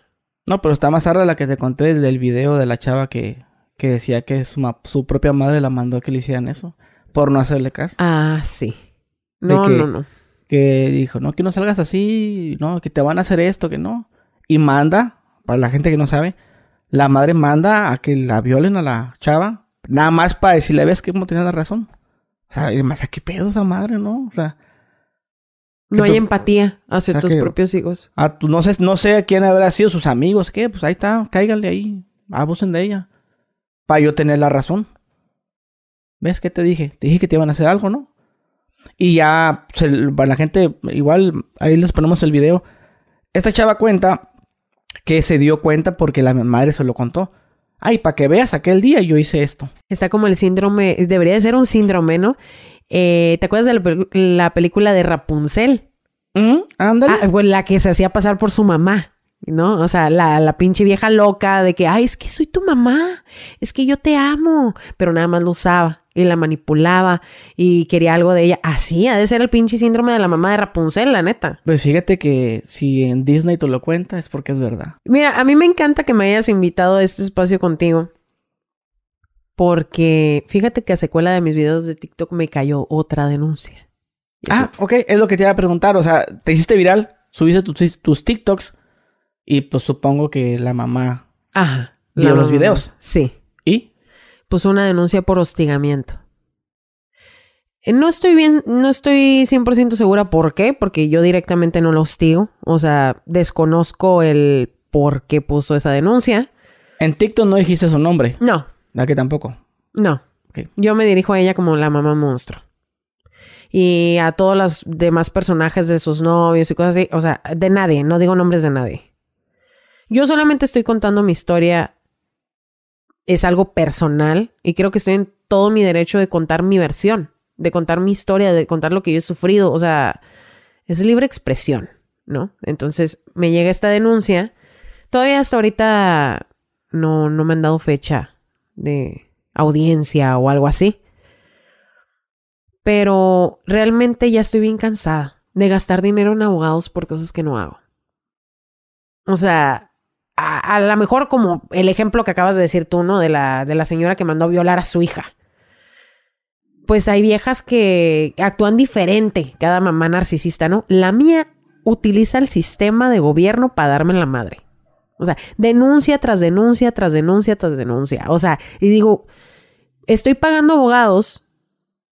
No, pero está más zarra la que te conté del video de la chava que, que decía que su, su propia madre la mandó a que le hicieran eso por no hacerle caso. Ah, sí. No, que- no, no. Que dijo, no, que no salgas así, no, que te van a hacer esto, que no. Y manda, para la gente que no sabe, la madre manda a que la violen a la chava, nada más para decirle, ves que como tenía la razón. O sea, más, ¿a qué pedo esa madre, no? O sea, No hay tú- empatía hacia o sea tus que- propios hijos. a tu- no sé, no sé a quién habrá sido sus amigos, ¿qué? Pues ahí está, cáiganle ahí, abusen de ella. Para yo tener la razón. ¿Ves qué te dije? Te dije que te iban a hacer algo, ¿no? Y ya, se- para la gente, igual, ahí les ponemos el video. Esta chava cuenta que se dio cuenta porque la madre se lo contó. Ay, para que veas, aquel día yo hice esto. Está como el síndrome, debería de ser un síndrome, ¿no? Eh, ¿Te acuerdas de la, película de Rapunzel? Ujú, Ándale. Ah, pues la que se hacía pasar por su mamá, ¿no? O sea, la, la pinche vieja loca de que, ay, es que soy tu mamá, es que yo te amo, pero nada más lo usaba y la manipulaba y quería algo de ella. Así, ha de ser el pinche síndrome de la mamá de Rapunzel, la neta. Pues fíjate que si en Disney te lo cuenta es porque es verdad. Mira, a mí me encanta que me hayas invitado a este espacio contigo. Porque fíjate que a secuela de mis videos de TikTok me cayó otra denuncia. Eso- Ah, ok, es lo que te iba a preguntar. O sea, te hiciste viral, subiste tus, tus TikToks y pues supongo que la mamá. Ajá. ¿Vio la los mamá. videos? Sí. Puso una denuncia por hostigamiento. Eh, No estoy bien, no estoy 100% segura por qué, porque yo directamente no lo hostigo. O sea, desconozco el por qué puso esa denuncia. En TikTok no dijiste su nombre. No, ¿La que tampoco? no. Yo me dirijo a ella como la mamá monstruo. Y a todos los demás personajes de sus novios y cosas así. O sea, de nadie, no digo nombres de nadie. Yo solamente estoy contando mi historia. Es algo personal. Y creo que estoy en todo mi derecho de contar mi versión. De contar mi historia, de contar lo que yo he sufrido. O sea, es libre expresión, ¿no? Entonces me llega esta denuncia. Todavía hasta ahorita no, no me han dado fecha de audiencia o algo así. Pero realmente ya estoy bien cansada de gastar dinero en abogados por cosas que no hago. O sea, a, lo mejor como el ejemplo que acabas de decir tú, ¿no? De la, de la señora que mandó violar a su hija. Pues hay viejas que actúan diferente, cada mamá narcisista, ¿no? La mía utiliza el sistema de gobierno para darme la madre. O sea, denuncia tras denuncia, tras denuncia, tras denuncia. O sea, y digo, estoy pagando abogados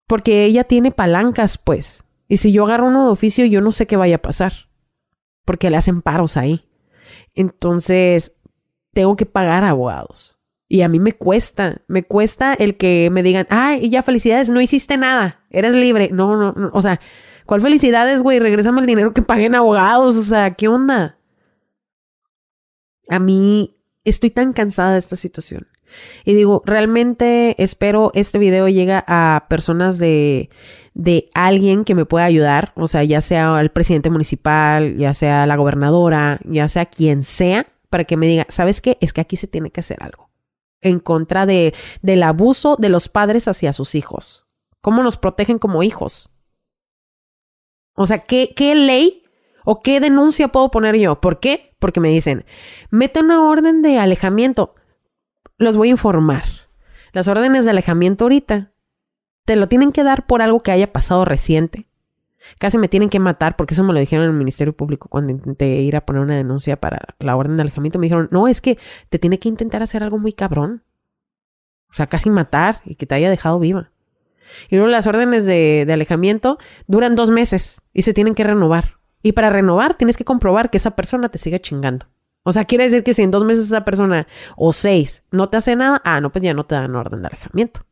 porque ella tiene palancas, pues. Y si yo agarro uno de oficio, yo no sé qué vaya a pasar. Porque le hacen paros ahí. Entonces, tengo que pagar abogados. Y a mí me cuesta, me cuesta el que me digan, ay, ya felicidades, no hiciste nada, eres libre. No, no, no. O sea, ¿cuál felicidades, güey? Regrésame el dinero que pagué en abogados. O sea, ¿qué onda? A mí estoy tan cansada de esta situación. Y digo, realmente espero este video llegue a personas de, de alguien que me pueda ayudar, o sea, ya sea el presidente municipal, ya sea la gobernadora, ya sea quien sea, para que me diga, ¿sabes qué? Es que aquí se tiene que hacer algo en contra de, del abuso de los padres hacia sus hijos. ¿Cómo nos protegen como hijos? O sea, ¿qué, qué ley o qué denuncia puedo poner yo? ¿Por qué? Porque me dicen, mete una orden de alejamiento. Los voy a informar. Las órdenes de alejamiento ahorita te lo tienen que dar por algo que haya pasado reciente. Casi me tienen que matar porque eso me lo dijeron en el Ministerio Público cuando intenté ir a poner una denuncia para la orden de alejamiento. Me dijeron, no, es que te tiene que intentar hacer algo muy cabrón. O sea, casi matar y que te haya dejado viva. Y luego las órdenes de, de alejamiento duran dos meses y se tienen que renovar. Y para renovar tienes que comprobar que esa persona te siga chingando. O sea, quiere decir que si en dos meses esa persona o seis no te hace nada, ah, no, pues ya no te dan orden de alejamiento.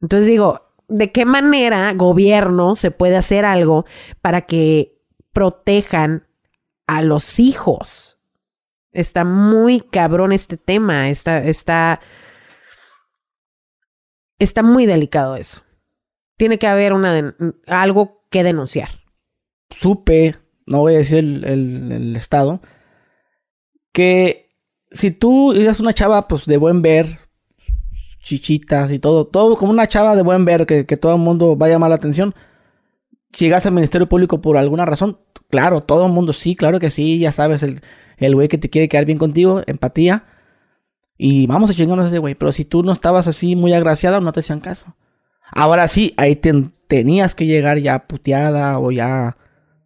Entonces digo, ¿de qué manera gobierno se puede hacer algo para que protejan a los hijos? Está muy cabrón este tema, está, está, está muy delicado eso. Tiene que haber una algo que denunciar. supe, no voy a decir el, el- el estado, que si tú eres una chava, pues de buen ver, chichitas y todo, todo como una chava de buen ver, que, que todo el mundo va a llamar la atención, si llegas al Ministerio Público por alguna razón, claro, todo el mundo sí, claro que sí, ya sabes, el el güey que te quiere quedar bien contigo, empatía, y vamos a chingarnos a ese güey, pero si tú no estabas así muy agraciada, no te hacían caso. Ahora sí, ahí te- tenías que llegar ya puteada o ya...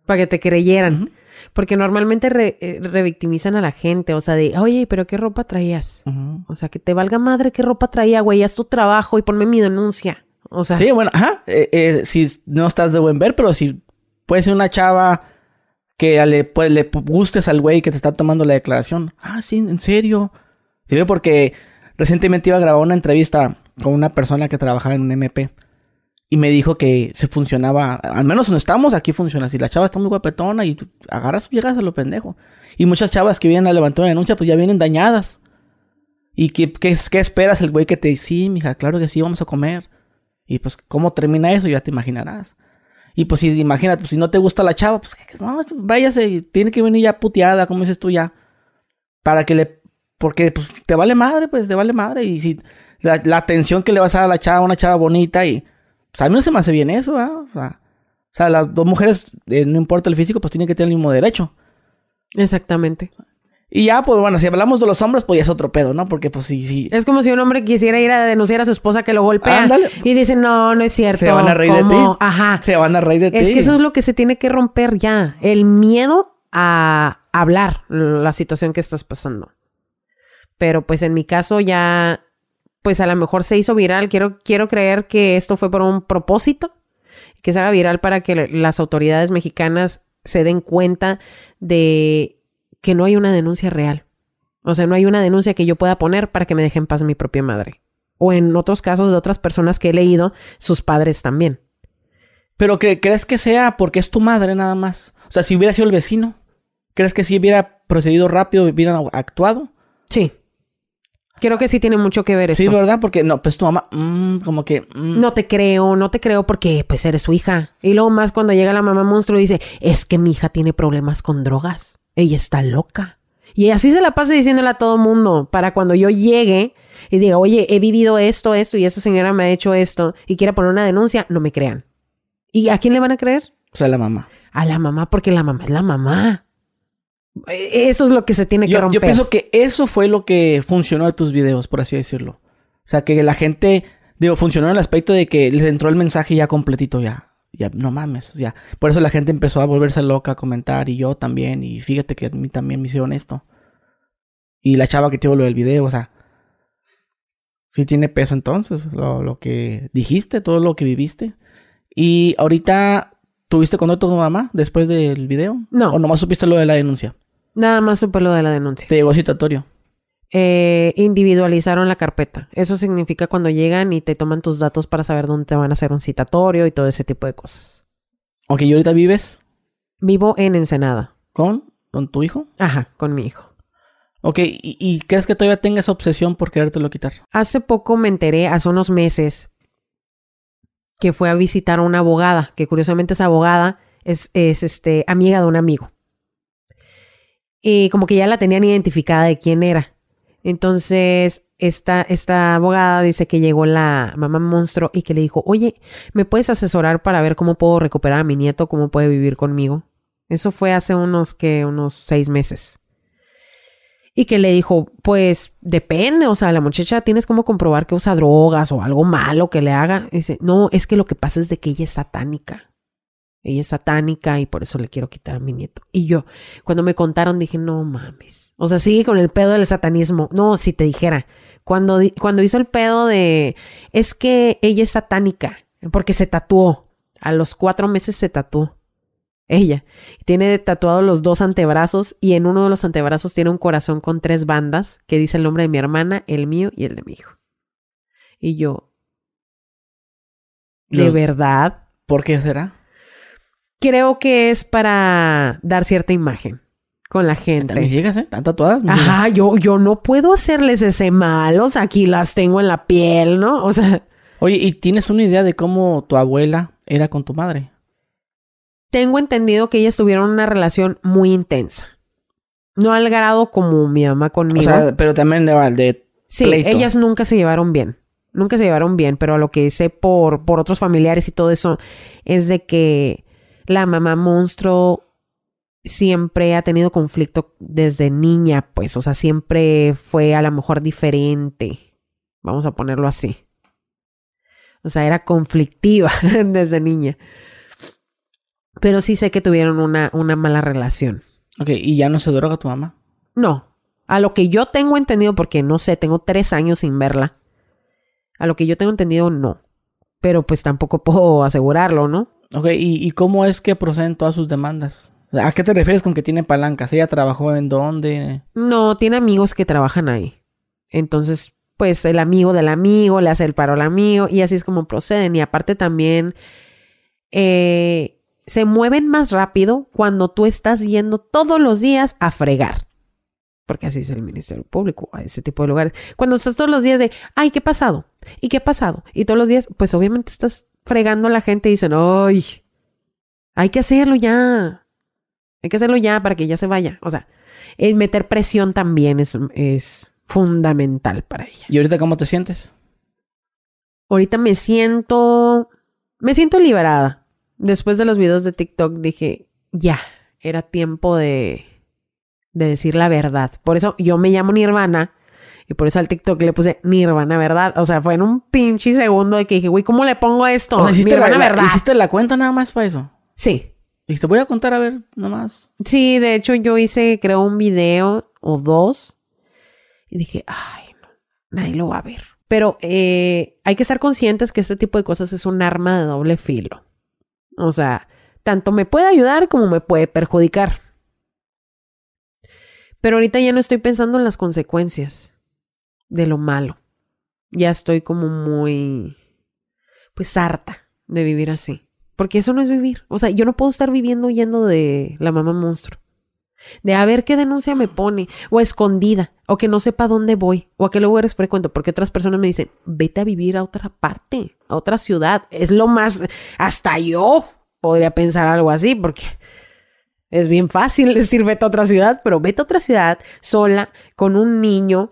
Para que te creyeran. Porque normalmente re- eh, revictimizan a la gente. O sea, de, oye, pero ¿qué ropa traías? O sea, que te valga madre qué ropa traía, güey. Haz tu trabajo y ponme mi denuncia. O sea, Sí, bueno, ajá. eh, eh, si no estás de buen ver, pero si puede ser una chava que le, pues, le gustes al güey que te está tomando la declaración. Ah, sí, en serio. Sí, porque recientemente iba a grabar una entrevista con una persona que trabajaba en un MP. Y me dijo que se funcionaba, al menos donde estamos, aquí funciona. Si la chava está muy guapetona y tú agarras, llegas a lo pendejo. Y muchas chavas que vienen a levantar una denuncia, pues ya vienen dañadas. ¿Y qué, qué, esperas el güey que te dice, sí, mija, claro que sí, vamos a comer? Y pues, ¿cómo termina eso? Ya te imaginarás. Y pues, si imagínate, pues, si no te gusta la chava, pues, no, váyase, y tiene que venir ya puteada, como dices tú ya. Para que le. Porque, pues, te vale madre, pues, te vale madre. Y si la, la atención que le vas a dar a la chava, una chava bonita, y. Pues, a mí no se me hace bien eso, ¿ah? O sea, o sea, las dos mujeres, eh, no importa el físico, pues tienen que tener el mismo derecho. exactamente. Y ya, pues bueno, si hablamos de los hombres, pues ya es otro pedo, ¿no? Porque, pues, sí, sí. Es como si un hombre quisiera ir a denunciar a su esposa que lo golpea. Ándale. Y dice, no, no es cierto. Se van a reír de ti. Ajá. Se van a reír de ti. Es que eso es lo que se tiene que romper ya. El miedo a hablar la situación que estás pasando. Pero pues en mi caso ya, pues a lo mejor se hizo viral. Quiero, quiero creer que esto fue por un propósito. Que se haga viral para que las autoridades mexicanas se den cuenta de que no hay una denuncia real. O sea, no hay una denuncia que yo pueda poner para que me deje en paz mi propia madre. O en otros casos de otras personas que he leído, sus padres también. Pero ¿crees que sea porque es tu madre nada más? O sea, si hubiera sido el vecino, ¿crees que si hubiera procedido rápido, hubieran actuado? Sí. Creo que sí tiene mucho que ver Sí, eso. ¿verdad? Porque no, pues tu mamá, mm, como que... mm. No te creo, no te creo porque pues eres su hija. Y luego más cuando llega la mamá monstruo y dice, es que mi hija tiene problemas con drogas. Ella está loca. Y así se la pasa diciéndole a todo mundo para cuando yo llegue y diga, oye, he vivido esto, esto y esta señora me ha hecho esto y quiera poner una denuncia, no me crean. ¿Y a quién le van a creer? O sea, la mamá. A la mamá porque la mamá es la mamá. E- Eso es lo que se tiene que Yo, romper. yo pienso que eso fue lo que funcionó de tus videos, por así decirlo. O sea, que la gente, digo, funcionó en el aspecto de que les entró el mensaje ya completito, ya. Ya, no mames, ya. Por eso la gente empezó a volverse loca, a comentar, y yo también, y fíjate que a mí también me hicieron esto. Y la chava que te lo del video, o sea. Sí tiene peso entonces, lo, lo que dijiste, todo lo que viviste. Y ahorita, ¿tuviste contacto con tu mamá después del video? No. ¿O nomás supiste lo de la denuncia? Nada más supe lo de la denuncia. Te llegó citatorio. eh, individualizaron la carpeta. Eso significa cuando llegan y te toman tus datos para saber dónde te van a hacer un citatorio y todo ese tipo de cosas. Ok, ¿y ahorita vives Vivo en Ensenada. con, con tu hijo? Ajá, con mi hijo. Ok, ¿y, y crees que todavía tenga esa obsesión por querértelo quitar? Hace poco me enteré, hace unos meses, que fue a visitar a una abogada, que curiosamente esa abogada es, es este, amiga de un amigo. Y como que ya la tenían identificada de quién era. Entonces, esta, esta abogada dice que llegó la mamá monstruo y que le dijo, oye, ¿me puedes asesorar para ver cómo puedo recuperar a mi nieto, cómo puede vivir conmigo? Eso fue hace unos, que, unos seis meses. Y que le dijo, pues depende, o sea, la muchacha tienes como comprobar que usa drogas o algo malo que le haga. Dice, no, es que lo que pasa es de que ella es satánica. Ella es satánica y por eso le quiero quitar a mi nieto. Y yo, cuando me contaron, dije, no mames. O sea, sigue con el pedo del satanismo. No, si te dijera, cuando, cuando hizo el pedo de, es que ella es satánica, porque se tatuó. A los cuatro meses se tatuó. Ella. Tiene tatuados los dos antebrazos y en uno de los antebrazos tiene un corazón con tres bandas que dice el nombre de mi hermana, el mío y el de mi hijo. Y yo, ¿de Los- verdad? ¿Por qué será? Creo que es para dar cierta imagen con la Mis gente. hijas, ¿eh? ¿Están tatuadas? mis Ajá, hijas? yo, yo no puedo hacerles ese mal, o sea, aquí las tengo en la piel, ¿no? O sea, Oye, ¿y tienes una idea de cómo tu abuela era con tu madre? tengo entendido que ellas tuvieron una relación muy intensa. No al grado como mi mamá O conmigo. sea, pero también de, de sí, pleito. ellas nunca se llevaron bien. Nunca se llevaron bien, pero a lo que sé por, por otros familiares y todo eso es de que la mamá monstruo siempre ha tenido conflicto desde niña, pues, o sea, siempre fue a lo mejor diferente. Vamos a ponerlo así. O sea, era conflictiva desde niña. Pero sí sé que tuvieron una, una mala relación. Ok, ¿y ya no se droga tu mamá? No, a lo que yo tengo entendido, porque no sé, tengo tres años sin verla. A lo que yo tengo entendido, no. Pero pues tampoco puedo asegurarlo, ¿no? Ok, ¿y, y cómo es que proceden todas sus demandas? ¿A qué te refieres con que tiene palancas? ¿Ella trabajó en dónde? No, tiene amigos que trabajan ahí. Entonces, pues el amigo del amigo le hace el paro al amigo y así es como proceden. Y aparte también eh, se mueven más rápido cuando tú estás yendo todos los días a fregar. Porque así es el Ministerio Público, a ese tipo de lugares. Cuando estás todos los días de, ay, ¿qué ha pasado? ¿Y qué ha pasado? Y todos los días, pues obviamente estás fregando a la gente y dicen, ay, hay que hacerlo ya. Hay que hacerlo ya para que ya se vaya. O sea, el meter presión también es, es fundamental para ella. ¿Y ahorita cómo te sientes? Ahorita me siento, me siento liberada. Después de los videos de TikTok dije, ya, era tiempo de, de decir la verdad. Por eso yo me llamo Nirvana y por eso al TikTok le puse Nirvana, ¿verdad? O sea, fue en un pinche segundo de que dije, güey, ¿cómo le pongo esto? O sea, ¿hiciste, la, Nirvana, la- ¿verdad? ¿Hiciste la cuenta nada más para eso? Sí, Y te voy a contar, a ver, nomás. Sí, de hecho yo hice, creo, un video o dos y dije, ay, no, nadie lo va a ver. Pero eh, hay que estar conscientes que este tipo de cosas es un arma de doble filo. O sea, tanto me puede ayudar como me puede perjudicar. Pero ahorita ya no estoy pensando en las consecuencias de lo malo. Ya estoy como muy, pues harta de vivir así. Porque eso no es vivir. O sea, yo no puedo estar viviendo huyendo de la mamá monstruo. De a ver qué denuncia me pone, o escondida, o que no sepa dónde voy, o a qué lugares frecuento, porque otras personas me dicen, vete a vivir a otra parte, a otra ciudad. Es lo más, hasta yo podría pensar algo así, porque es bien fácil decir vete a otra ciudad, pero vete a otra ciudad sola, con un niño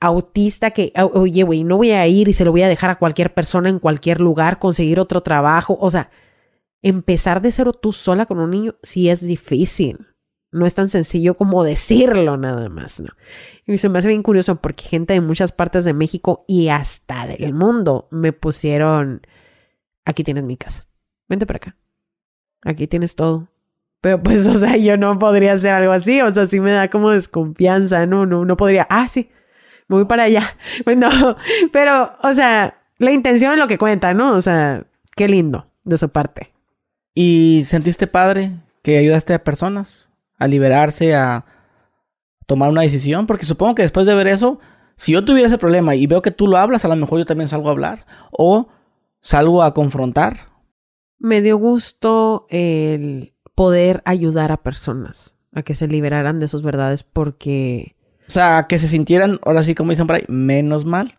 autista que, o- oye, güey, no voy a ir y se lo voy a dejar a cualquier persona en cualquier lugar, conseguir otro trabajo, o sea, empezar de cero tú sola con un niño sí es difícil. No es tan sencillo como decirlo nada más, ¿no? Y se me hace bien curioso porque gente de muchas partes de México y hasta del mundo me pusieron, aquí tienes mi casa, vente para acá, aquí tienes todo. Pero pues, o sea, yo no podría hacer algo así, o sea, sí me da como desconfianza, no, no, no podría, ah, sí, me voy para allá. Pues no, pero, o sea, la intención es lo que cuenta, ¿no? O sea, qué lindo de su parte. ¿Y sentiste padre que ayudaste a personas a liberarse, a tomar una decisión? Porque supongo que después de ver eso, si yo tuviera ese problema y veo que tú lo hablas, a lo mejor yo también salgo a hablar. O salgo a confrontar. Me dio gusto el poder ayudar a personas a que se liberaran de sus verdades porque O sea, que se sintieran, ahora sí, como dicen por ahí, menos mal.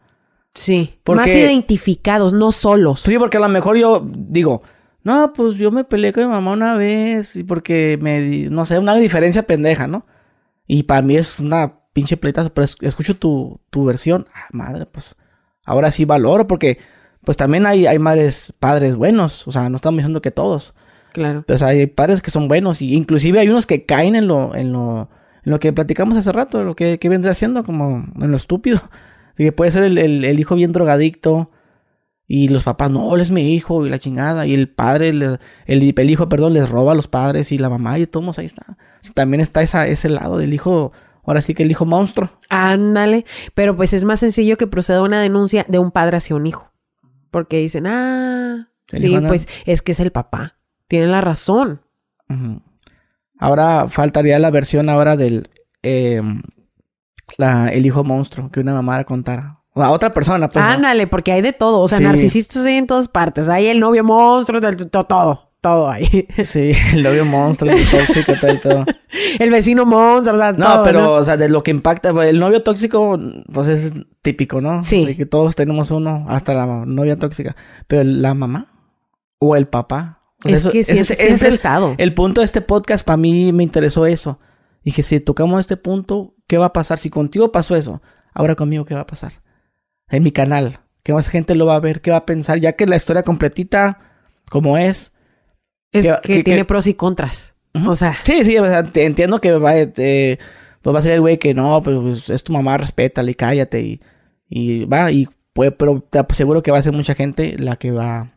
sí, Porque- más identificados, no solos. Sí, porque a lo mejor yo digo, no, pues yo me peleé con mi mamá una vez y porque me, no sé, una diferencia pendeja, ¿no? Y para mí es una pinche pleitazo, pero es- escucho tu, tu versión, ah, madre, pues ahora sí valoro porque pues también hay, hay madres, padres buenos, o sea, no estamos diciendo que todos, Claro. pues hay padres que son buenos y inclusive hay unos que caen en lo, en lo, lo que platicamos hace rato, lo que, que vendría haciendo como en lo estúpido, que puede ser el, el- el hijo bien drogadicto y los papás, no, él es mi hijo y la chingada, y el padre, el, el hijo, perdón, les roba a los padres y la mamá y todos ahí está. También está esa, ese lado del hijo, ahora sí que el hijo monstruo. Ándale, pero pues es más sencillo que proceda una denuncia de un padre hacia un hijo. Porque dicen, ah, sí, pues es que es el papá. Tiene la razón. Ahora faltaría la versión ahora del eh, la, el hijo monstruo que una mamá contara. O a otra persona, pues. ¿no? Ándale, porque hay de todo. O sea, Sí. narcisistas hay en todas partes. Hay el novio monstruo, todo, todo ahí. Sí, el novio monstruo, el tóxico, todo, y todo. El vecino monstruo, o sea, No, todo, pero, o sea, de lo que impacta, pues, el novio tóxico, pues es típico, ¿no? Sí. De que todos tenemos uno, hasta la novia tóxica. Pero la mamá, o el papá, es que sí, ese, es el, estado. el punto de este podcast, para mí me interesó eso. Dije, si tocamos este punto, ¿qué va a pasar? Si contigo pasó eso, ahora conmigo, ¿qué va a pasar? En mi canal, ¿qué más gente lo va a ver? ¿Qué va a pensar? Ya que la historia completita, como es. Es que, tiene pros y contras. O sea. Sí, sí, entiendo que va, eh, pues va a ser el güey que no, pero pues, es tu mamá, respétale, cállate y, y va, y pero te aseguro que va a ser mucha gente la que va,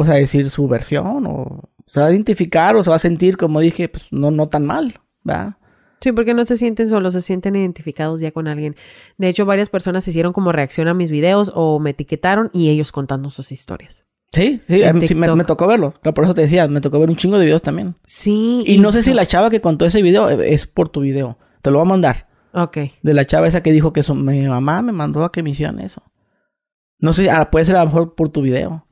o sea, decir su versión o se va a identificar o se va a sentir, como dije, pues no, no tan mal, ¿va? Sí, porque no se sienten solos, se sienten identificados ya con alguien. De hecho, varias personas hicieron como reacción a mis videos o me etiquetaron y ellos contando sus historias. Sí, sí, me, tocó verlo. Por eso te decía, me tocó ver un chingo de videos también. Sí. Y, no sé si la chava que contó ese video eh, es por tu video. Te lo voy a mandar. Ok. De la chava esa que dijo que mi mamá me mandó a que me hicieran eso. No sé, ah, puede ser a lo mejor por tu video.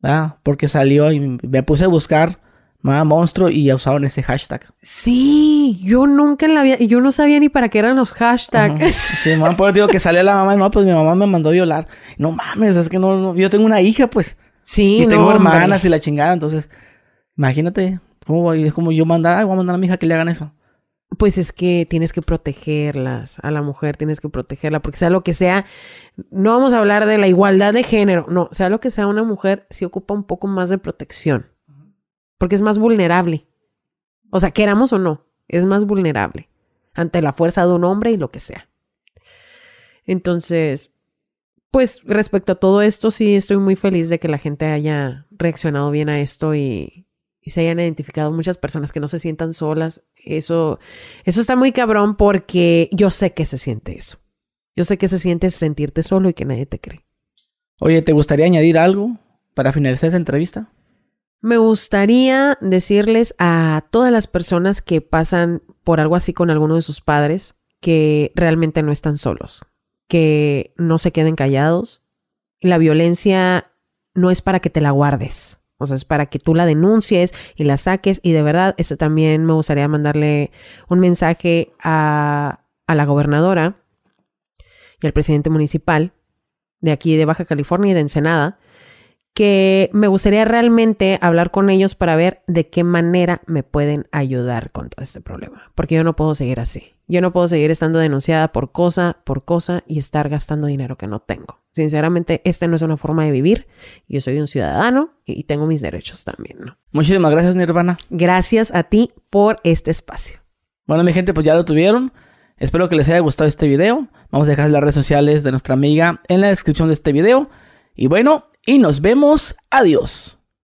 ¿Verdad? Porque salió y me puse a buscar Mamá Monstruo y ya usaron ese hashtag. Sí, yo nunca en la vida, yo no sabía ni para qué eran los hashtags. Sí, mamá, pues digo que salió la mamá, no, pues mi mamá me mandó a violar. No mames, es que no, yo tengo una hija, pues. Sí, Y tengo hermanas y la chingada, entonces, imagínate, ¿cómo es como yo mandar, ay, voy a mandar a mi hija que le hagan eso. Pues es que tienes que protegerlas, a la mujer tienes que protegerla, porque sea lo que sea, no vamos a hablar de la igualdad de género, no, sea lo que sea, una mujer sí ocupa un poco más de protección, porque es más vulnerable. O sea, queramos o no, es más vulnerable ante la fuerza de un hombre y lo que sea. Entonces, pues respecto a todo esto, sí estoy muy feliz de que la gente haya reaccionado bien a esto y, se hayan identificado muchas personas que no se sientan solas. Eso, eso está muy cabrón porque yo sé que se siente eso. Yo sé que se siente sentirte solo y que nadie te cree. Oye, ¿te gustaría añadir algo para finalizar esa entrevista? Me gustaría decirles a todas las personas que pasan por algo así con alguno de sus padres que realmente no están solos, que no se queden callados. La violencia no es para que te la guardes, o sea, es para que tú la denuncies y la saques. Y de verdad, eso también me gustaría mandarle un mensaje a, a la gobernadora y al presidente municipal de aquí de Baja California y de Ensenada, que me gustaría realmente hablar con ellos para ver de qué manera me pueden ayudar con todo este problema, porque yo no puedo seguir así. Yo no puedo seguir estando denunciada por cosa por cosa y estar gastando dinero que no tengo. Sinceramente, esta no es una forma de vivir. Yo soy un ciudadano y tengo mis derechos también, ¿no? Muchísimas gracias, Nirvana. Gracias a ti por este espacio. Bueno, mi gente, pues ya lo tuvieron. Espero que les haya gustado este video. Vamos a dejar las redes sociales de nuestra amiga en la descripción de este video. Y bueno, y nos vemos. Adiós.